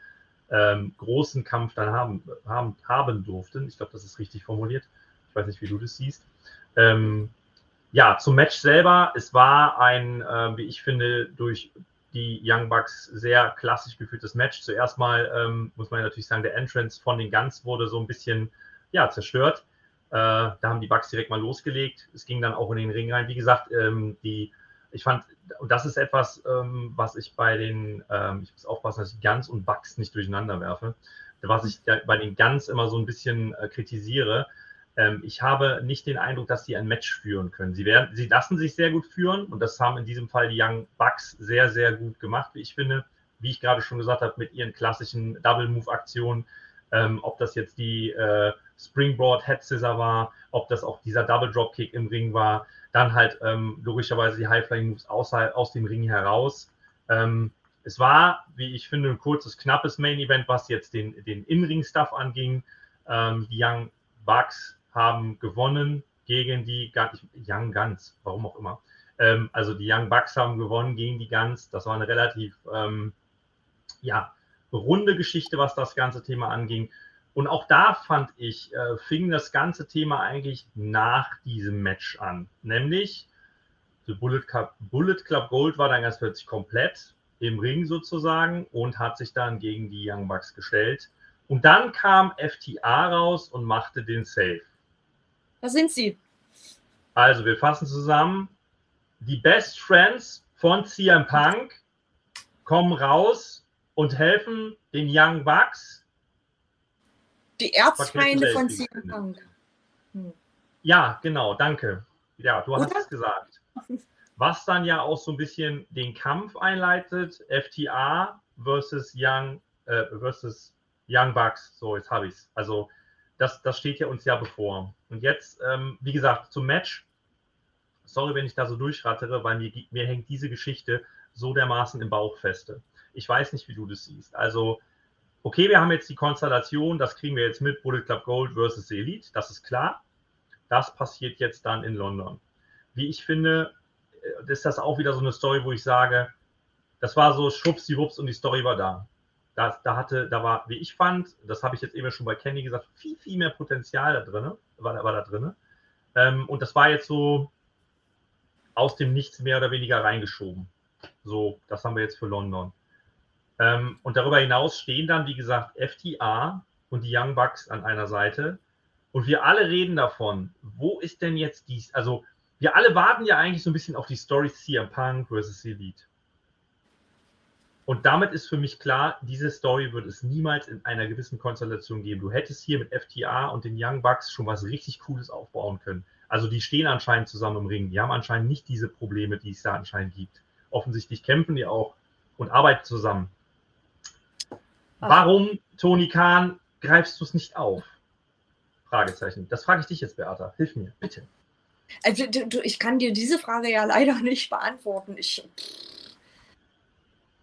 ähm, großen Kampf dann haben, haben, haben durften. Ich glaube, das ist richtig formuliert. Ich weiß nicht, wie du das siehst. Ähm, ja, zum Match selber. Es war ein, äh, wie ich finde, durch die Young Bucks sehr klassisch geführtes Match. Zuerst mal ähm, muss man natürlich sagen, der Entrance von den Guns wurde so ein bisschen ja, zerstört. Äh, da haben die Bucks direkt mal losgelegt. Es ging dann auch in den Ring rein. Wie gesagt, ähm, die ich fand, und das ist etwas, ähm, was ich bei den, ähm, ich muss aufpassen, dass ich Guns und Bugs nicht durcheinander werfe, was ich bei den Guns immer so ein bisschen äh, kritisiere. Ähm, ich habe nicht den Eindruck, dass sie ein Match führen können. Sie, werden, sie lassen sich sehr gut führen und das haben in diesem Fall die Young Bucks sehr, sehr gut gemacht, wie ich finde. Wie ich gerade schon gesagt habe, mit ihren klassischen Double-Move-Aktionen, ähm, ob das jetzt die äh, Springboard Head Scissor war, ob das auch dieser Double Drop Kick im Ring war, dann halt ähm, logischerweise die High Flying Moves aus, aus dem Ring heraus. Ähm, es war, wie ich finde, ein kurzes, knappes Main Event, was jetzt den, den In-Ring-Stuff anging. Ähm, die Young Bucks haben gewonnen gegen die Young Guns, warum auch immer. Ähm, also die Young Bucks haben gewonnen gegen die Guns. Das war eine relativ ähm, ja, runde Geschichte, was das ganze Thema anging. Und auch da fand ich, äh, fing das ganze Thema eigentlich nach diesem Match an. Nämlich, The Bullet Club, Bullet Club Gold war dann ganz plötzlich komplett im Ring sozusagen und hat sich dann gegen die Young Bucks gestellt. Und dann kam FTA raus und machte den Save. Da sind sie. Also, wir fassen zusammen. Die Best Friends von CM Punk kommen raus und helfen den Young Bucks. Die Erzfeinde von CM Punk. Hm. Ja, genau, danke. Ja, du Oder? hast es gesagt. Was dann ja auch so ein bisschen den Kampf einleitet, FTA versus Young, äh, versus Young Bucks. So, jetzt habe ich es. Also, das, das steht ja uns ja bevor. Und jetzt, ähm, wie gesagt, zum Match. Sorry, wenn ich da so durchrattere, weil mir, mir hängt diese Geschichte so dermaßen im Bauch feste. Ich weiß nicht, wie du das siehst. Also, okay, wir haben jetzt die Konstellation, das kriegen wir jetzt mit, Bullet Club Gold versus Elite, das ist klar. Das passiert jetzt dann in London. Wie ich finde, äh, ist das auch wieder so eine Story, wo ich sage, das war so schwuppsdiwupps und die Story war da. Da, da hatte, da war, wie ich fand, das habe ich jetzt eben schon bei Kenny gesagt, viel, viel mehr Potenzial da drin, war, war da drin. Ähm, und das war jetzt so aus dem Nichts mehr oder weniger reingeschoben. So, das haben wir jetzt für London. Ähm, und darüber hinaus stehen dann, wie gesagt, FTA und die Young Bucks an einer Seite. Und wir alle reden davon, wo ist denn jetzt dies? Also, wir alle warten ja eigentlich so ein bisschen auf die Story CM Punk versus Elite. Und damit ist für mich klar, diese Story wird es niemals in einer gewissen Konstellation geben. Du hättest hier mit FTA und den Young Bucks schon was richtig Cooles aufbauen können. Also die stehen anscheinend zusammen im Ring. Die haben anscheinend nicht diese Probleme, die es da anscheinend gibt. Offensichtlich kämpfen die auch und arbeiten zusammen. Warum, Toni Kahn, greifst du es nicht auf? Fragezeichen. Das frage ich dich jetzt, Beata. Hilf mir, bitte. Also, du, ich kann dir diese Frage ja leider nicht beantworten. Ich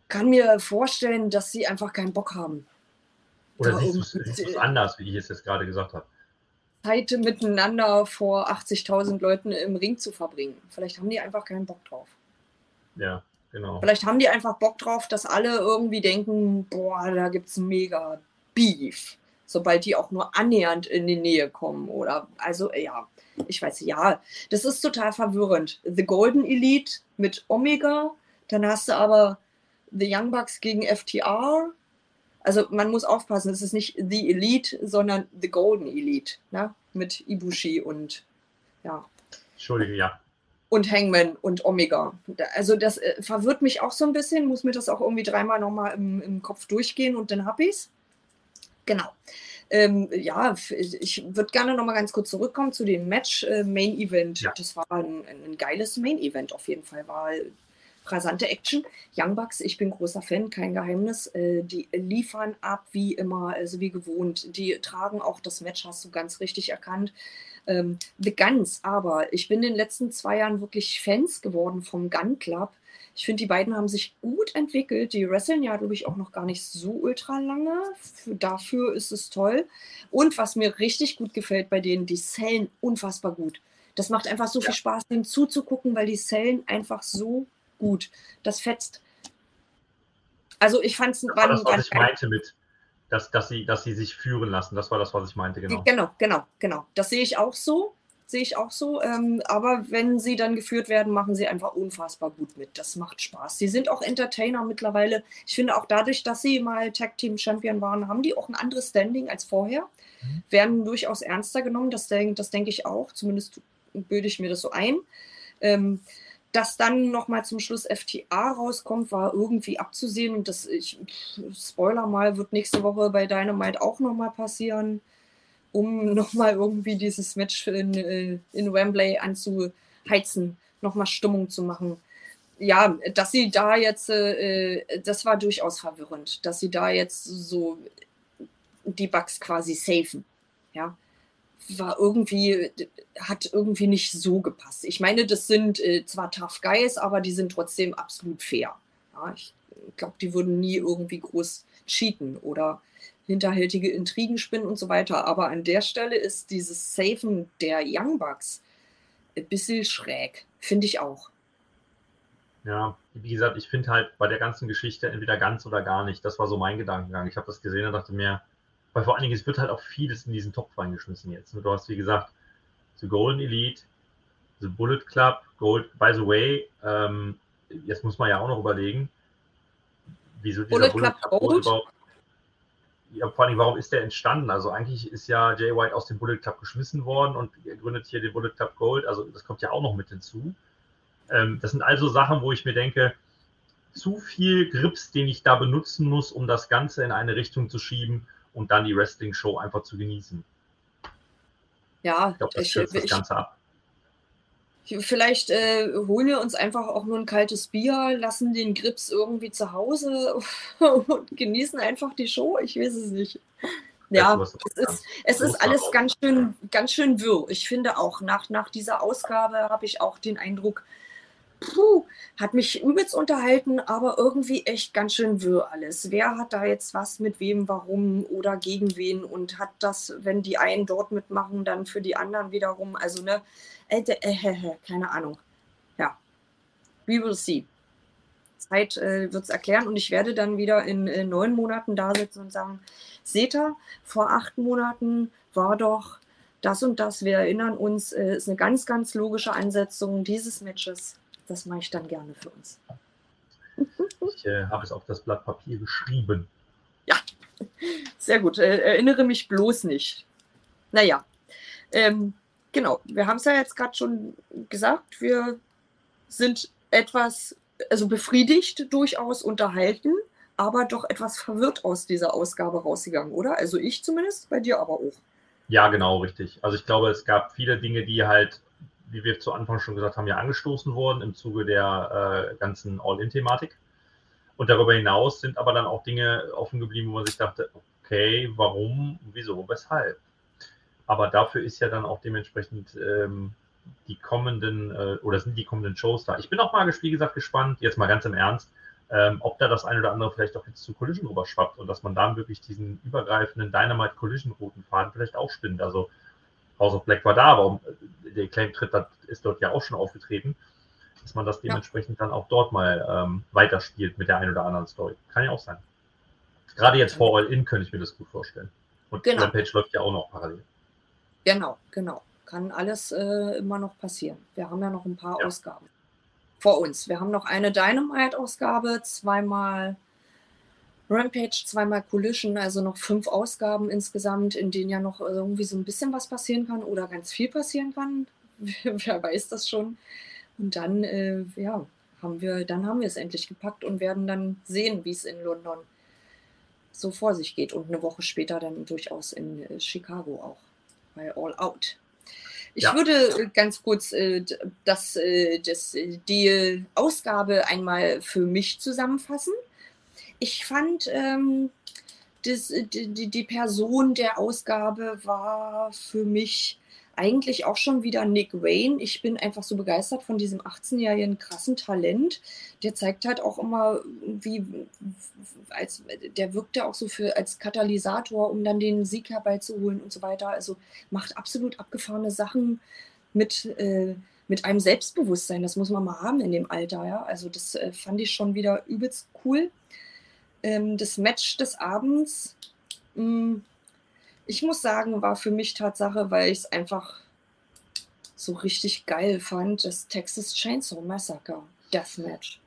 kann mir vorstellen, dass sie einfach keinen Bock haben. Oder da, siehst du es anders, wie ich es jetzt gerade gesagt habe? Zeit miteinander vor 80.000 Leuten im Ring zu verbringen. Vielleicht haben die einfach keinen Bock drauf. Ja, genau. Vielleicht haben die einfach Bock drauf, dass alle irgendwie denken, boah, da gibt es mega Beef, sobald die auch nur annähernd in die Nähe kommen. Oder also ja, ich weiß, ja, das ist total verwirrend. The Golden Elite mit Omega, dann hast du aber The Young Bucks gegen FTR. Also man muss aufpassen, es ist nicht The Elite, sondern The Golden Elite, ne? mit Ibushi und ja. Entschuldige, ja. Und Hangman und Omega. Also das äh, verwirrt mich auch so ein bisschen, muss mir das auch irgendwie dreimal nochmal im, im Kopf durchgehen und dann hab ich's. Genau. Ähm, ja, ich würde gerne nochmal ganz kurz zurückkommen zu dem Match äh, Main Event. Ja. Das war ein, ein, geiles Main Event auf jeden Fall. War rasante Action. Young Bucks, ich bin großer Fan, kein Geheimnis. Äh, die liefern ab wie immer, also wie gewohnt. Die tragen auch das Match, hast du ganz richtig erkannt. Ähm, The Guns, aber ich bin in den letzten zwei Jahren wirklich Fans geworden vom Gun Club. Ich finde, die beiden haben sich gut entwickelt. Die wresteln ja, glaube ich, auch noch gar nicht so ultra lange. Für, dafür ist es toll. Und was mir richtig gut gefällt bei denen, die sellen unfassbar gut. Das macht einfach so ja. viel Spaß, dem zuzugucken, weil die sellen einfach so gut. Das fetzt. Also ich fand es das war das, was ich meinte mit, dass, dass, sie, dass sie sich führen lassen. Das war das, was ich meinte, genau. Genau, genau, genau. Das sehe ich auch so. Sehe ich auch so. Ähm, aber wenn sie dann geführt werden, machen sie einfach unfassbar gut mit. Das macht Spaß. Sie sind auch Entertainer mittlerweile. Ich finde auch dadurch, dass sie mal Tag Team Champion waren, haben die auch ein anderes Standing als vorher. Mhm. Werden durchaus ernster genommen. Das, das denke ich auch. Zumindest bilde ich mir das so ein. Ähm, dass dann nochmal zum Schluss FTA rauskommt, war irgendwie abzusehen. Und das, ich, Spoiler mal, wird nächste Woche bei Dynamite auch nochmal passieren, um [LAUGHS] nochmal irgendwie dieses Match in, äh, in Wembley anzuheizen, nochmal Stimmung zu machen. Ja, dass sie da jetzt, äh, das war durchaus verwirrend, dass sie da jetzt so die Bugs quasi safen. Ja, war irgendwie, hat irgendwie nicht so gepasst. Ich meine, das sind äh, zwar Tough Guys, aber die sind trotzdem absolut fair. Ja, ich glaube, die würden nie irgendwie groß cheaten oder hinterhältige Intrigen spinnen und so weiter. Aber an der Stelle ist dieses Safen der Young Bucks ein bisschen schräg, finde ich auch. Ja, wie gesagt, ich finde halt bei der ganzen Geschichte entweder ganz oder gar nicht. Das war so mein Gedankengang. Ich habe das gesehen und dachte mir, weil vor allen Dingen, es wird halt auch vieles in diesen Topf reingeschmissen jetzt. Du hast, wie gesagt, The Golden Elite, The Bullet Club, Gold, by the way, ähm, jetzt muss man ja auch noch überlegen, wieso dieser Bullet, Bullet Club, Gold überhaupt, ja, vor allem, warum ist der entstanden? Also eigentlich ist ja Jay White aus dem Bullet Club geschmissen worden und er gründet hier den Bullet Club Gold. Also das kommt ja auch noch mit hinzu. Ähm, das sind also Sachen, wo ich mir denke, zu viel Grips, den ich da benutzen muss, um das Ganze in eine Richtung zu schieben, und dann die Wrestling-Show einfach zu genießen. Ja, ich glaube, das stürzt das Ganze ab. Vielleicht äh, holen wir uns einfach auch nur ein kaltes Bier, lassen den Grips irgendwie zu Hause [LAUGHS] und genießen einfach die Show. Ich weiß es nicht. Ja, es ist, es ist alles ganz schön, ganz schön wirr. Ich finde auch, nach, nach dieser Ausgabe habe ich auch den Eindruck, puh, hat mich übelst unterhalten, aber irgendwie echt ganz schön wirr alles. Wer hat da jetzt was mit wem, warum oder gegen wen und hat das, wenn die einen dort mitmachen, dann für die anderen wiederum, also ne, äh, äh, keine Ahnung. Ja, we will see. Zeit äh, wird es erklären und ich werde dann wieder in äh, neun Monaten da sitzen und sagen, seht ihr, vor acht Monaten war doch das und das, wir erinnern uns, äh, ist eine ganz, ganz logische Ansetzung dieses Matches das mache ich dann gerne für uns. Ich äh, habe es auf das Blatt Papier geschrieben. Ja, sehr gut. Äh, erinnere mich bloß nicht. Naja, ähm, genau. Wir haben es ja jetzt gerade schon gesagt. Wir sind etwas, also befriedigt durchaus unterhalten, aber doch etwas verwirrt aus dieser Ausgabe rausgegangen, oder? Also ich zumindest, bei dir aber auch. Ja, genau, richtig. Also ich glaube, es gab viele Dinge, die halt wie wir zu Anfang schon gesagt haben, ja angestoßen worden im Zuge der äh, ganzen All-In-Thematik. Und darüber hinaus sind aber dann auch Dinge offen geblieben, wo man sich dachte, okay, warum, wieso, weshalb? Aber dafür ist ja dann auch dementsprechend ähm, die kommenden äh, oder sind die kommenden Shows da. Ich bin auch mal, wie gesagt, gespannt, jetzt mal ganz im Ernst, ähm, ob da das eine oder andere vielleicht auch jetzt zu Collision rüberschwappt und dass man dann wirklich diesen übergreifenden Dynamite Collision Routenfaden vielleicht auch spinnt. Also House of Black war da, aber der Claim-Tritt ist dort ja auch schon aufgetreten, dass man das dementsprechend ja. dann auch dort mal ähm, weiterspielt mit der einen oder anderen Story. Kann ja auch sein. Gerade jetzt vor All-In könnte ich mir das gut vorstellen. Und genau. Rampage läuft ja auch noch parallel. Genau, genau. Kann alles äh, immer noch passieren. Wir haben ja noch ein paar ja. Ausgaben vor uns. Wir haben noch eine Dynamite-Ausgabe, zweimal Rampage, zweimal Collision, also noch fünf Ausgaben insgesamt, in denen ja noch irgendwie so ein bisschen was passieren kann oder ganz viel passieren kann. [LAUGHS] Wer weiß das schon. Und dann, äh, ja, haben wir, dann haben wir es endlich gepackt und werden dann sehen, wie es in London so vor sich geht. Und eine Woche später dann durchaus in äh, Chicago auch, bei All Out. Ich ja. würde äh, ganz kurz äh, das, äh, das, die Ausgabe einmal für mich zusammenfassen ich fand, ähm, das, die, die Person der Ausgabe war für mich eigentlich auch schon wieder Nick Wayne. Ich bin einfach so begeistert von diesem 18-jährigen krassen Talent. Der zeigt halt auch immer, wie, als, der wirkt ja auch so für, als Katalysator, um dann den Sieg herbeizuholen und so weiter. Also macht absolut abgefahrene Sachen mit, äh, mit einem Selbstbewusstsein. Das muss man mal haben in dem Alter, ja. Also das äh, fand ich schon wieder übelst cool ähm, das Match des Abends, mh, hm, ich muss sagen, war für mich Tatsache, weil ich es einfach so richtig geil fand, das Texas Chainsaw Massacre Deathmatch.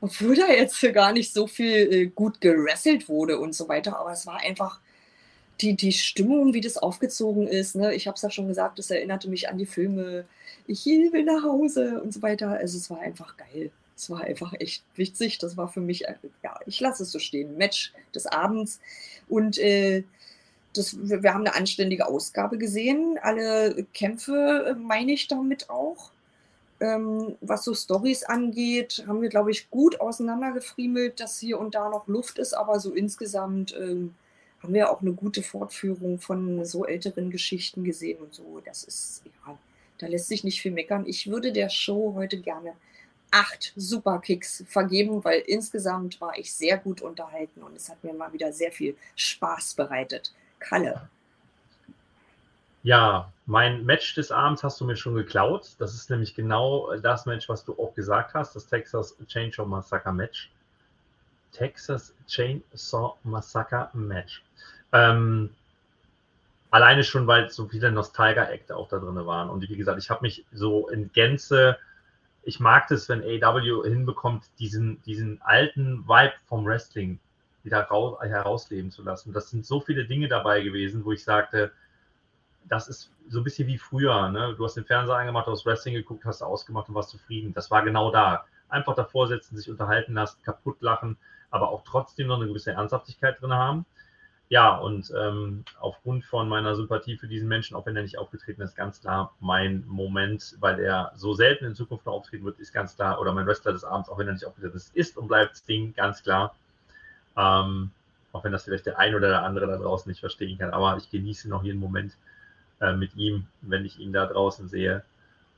Obwohl da jetzt gar nicht so viel äh, gut gerasselt wurde und so weiter, aber es war einfach die, die Stimmung, wie das aufgezogen ist, ne? ich habe es ja schon gesagt, es erinnerte mich an die Filme Ich will nach Hause und so weiter. Also es war einfach geil. Es war einfach echt witzig. Das war für mich, äh, ja, ich lasse es so stehen. Match des Abends. Und äh, das, wir haben eine anständige Ausgabe gesehen. Alle Kämpfe äh, meine ich damit auch. Ähm, was so Stories angeht, haben wir, glaube ich, gut auseinandergefriemelt, dass hier und da noch Luft ist, aber so insgesamt ähm, haben wir auch eine gute Fortführung von so älteren Geschichten gesehen und so. Das ist, ja, da lässt sich nicht viel meckern. Ich würde der Show heute gerne acht Superkicks vergeben, weil insgesamt war ich sehr gut unterhalten und es hat mir mal wieder sehr viel Spaß bereitet. Kalle. Ja, mein Match des Abends hast du mir schon geklaut. Das ist nämlich genau das Match, was du auch gesagt hast, das Texas Chainsaw Massacre Match. Texas Chainsaw Massacre Match. Ähm, alleine schon, weil so viele Nostalgia-Acte auch da drin waren. Und wie gesagt, ich habe mich so in Gänze, ich mag das, wenn AW hinbekommt, diesen, diesen alten Vibe vom Wrestling wieder raus, herausleben zu lassen. Das sind so viele Dinge dabei gewesen, wo ich sagte, das ist so ein bisschen wie früher. Ne? Du hast den Fernseher angemacht, du hast Wrestling geguckt, hast ausgemacht und warst zufrieden. Das war genau da. Einfach davor sitzen, sich unterhalten lassen, kaputt lachen, aber auch trotzdem noch eine gewisse Ernsthaftigkeit drin haben. Ja, und ähm, aufgrund von meiner Sympathie für diesen Menschen, auch wenn er nicht aufgetreten ist, ganz klar mein Moment, weil er so selten in Zukunft noch auftreten wird, ist ganz klar, oder mein Wrestler des Abends, auch wenn er nicht aufgetreten ist, ist und bleibt Sting, ganz klar. Ähm, auch wenn das vielleicht der ein oder der andere da draußen nicht verstehen kann. Aber ich genieße noch jeden Moment äh, mit ihm, wenn ich ihn da draußen sehe.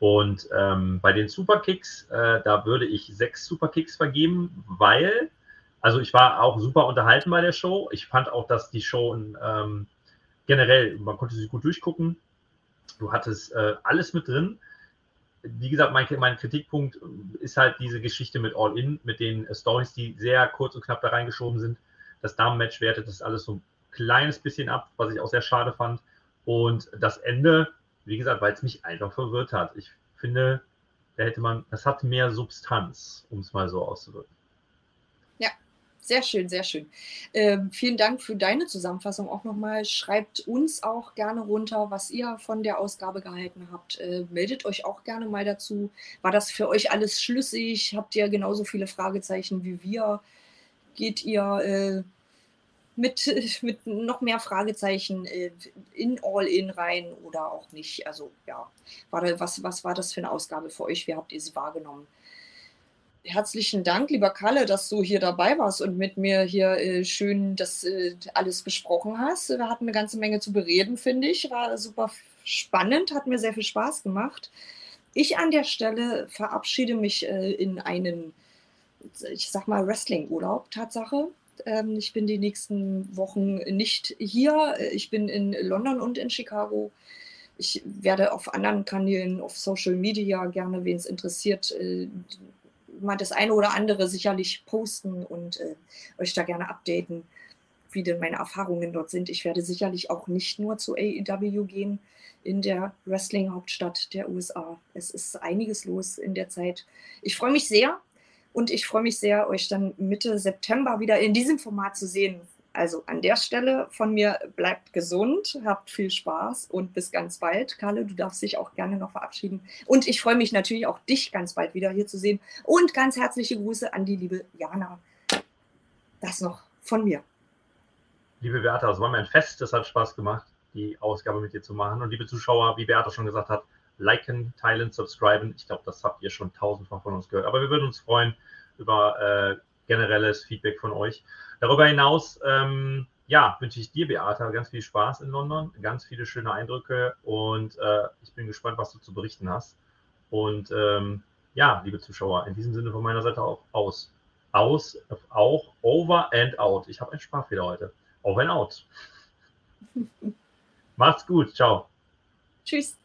Und ähm, bei den Superkicks, äh, da würde ich sechs Superkicks vergeben, weil, also ich war auch super unterhalten bei der Show. Ich fand auch, dass die Show ähm, generell, man konnte sie gut durchgucken. Du hattest äh, alles mit drin wie gesagt, mein, mein, Kritikpunkt ist halt diese Geschichte mit All In, mit den äh, Stories, die sehr kurz und knapp da reingeschoben sind. Das Damenmatch wertet das alles so ein kleines bisschen ab, was ich auch sehr schade fand. Und das Ende, wie gesagt, weil es mich einfach verwirrt hat. Ich finde, da hätte man, das hat mehr Substanz, um es mal so auszudrücken. Sehr schön, sehr schön. Ähm, vielen Dank für deine Zusammenfassung auch nochmal. Schreibt uns auch gerne runter, was ihr von der Ausgabe gehalten habt. Äh, meldet euch auch gerne mal dazu. War das für euch alles schlüssig? Habt ihr genauso viele Fragezeichen wie wir? Geht ihr äh, mit, [LAUGHS] mit noch mehr Fragezeichen äh, in All-In rein oder auch nicht? Also ja, war da, was, was war das für eine Ausgabe für euch? Wie habt ihr sie wahrgenommen? Herzlichen Dank, lieber Kalle, dass du hier dabei warst und mit mir hier äh, schön das äh, alles besprochen hast. Wir hatten eine ganze Menge zu bereden, finde ich. War super spannend, hat mir sehr viel Spaß gemacht. Ich an der Stelle verabschiede mich äh, in einen, ich sag mal, Wrestling-Urlaub, Tatsache. Ähm, ich bin die nächsten Wochen nicht hier. Ich bin in London und in Chicago. Ich werde auf anderen Kanälen, auf Social Media gerne, wen es interessiert, äh, mal das eine oder andere sicherlich posten und äh, euch da gerne updaten, wie denn meine Erfahrungen dort sind. Ich werde sicherlich auch nicht nur zu AEW gehen in der Wrestling-Hauptstadt der USA. Es ist einiges los in der Zeit. Ich freue mich sehr und ich freue mich sehr, euch dann Mitte September wieder in diesem Format zu sehen, also an der Stelle von mir bleibt gesund, habt viel Spaß und bis ganz bald. Kalle, du darfst dich auch gerne noch verabschieden. Und ich freue mich natürlich auch, dich ganz bald wieder hier zu sehen. Und ganz herzliche Grüße an die liebe Jana. Das noch von mir. Liebe Beata, es war mir ein Fest, es hat Spaß gemacht, die Ausgabe mit dir zu machen. Und liebe Zuschauer, wie Beata schon gesagt hat, liken, teilen, subscriben. Ich glaube, das habt ihr schon tausendfach von uns gehört. Aber wir würden uns freuen über äh, generelles Feedback von euch. Darüber hinaus, ähm, ja, wünsche ich dir, Beata, ganz viel Spaß in London, ganz viele schöne Eindrücke und äh, ich bin gespannt, was du zu berichten hast. Und ähm, ja, liebe Zuschauer, in diesem Sinne von meiner Seite auch aus. Aus, auch over and out. Ich habe einen Sprachfehler heute. Over and out. [LAUGHS] Macht's gut. Ciao. Tschüss.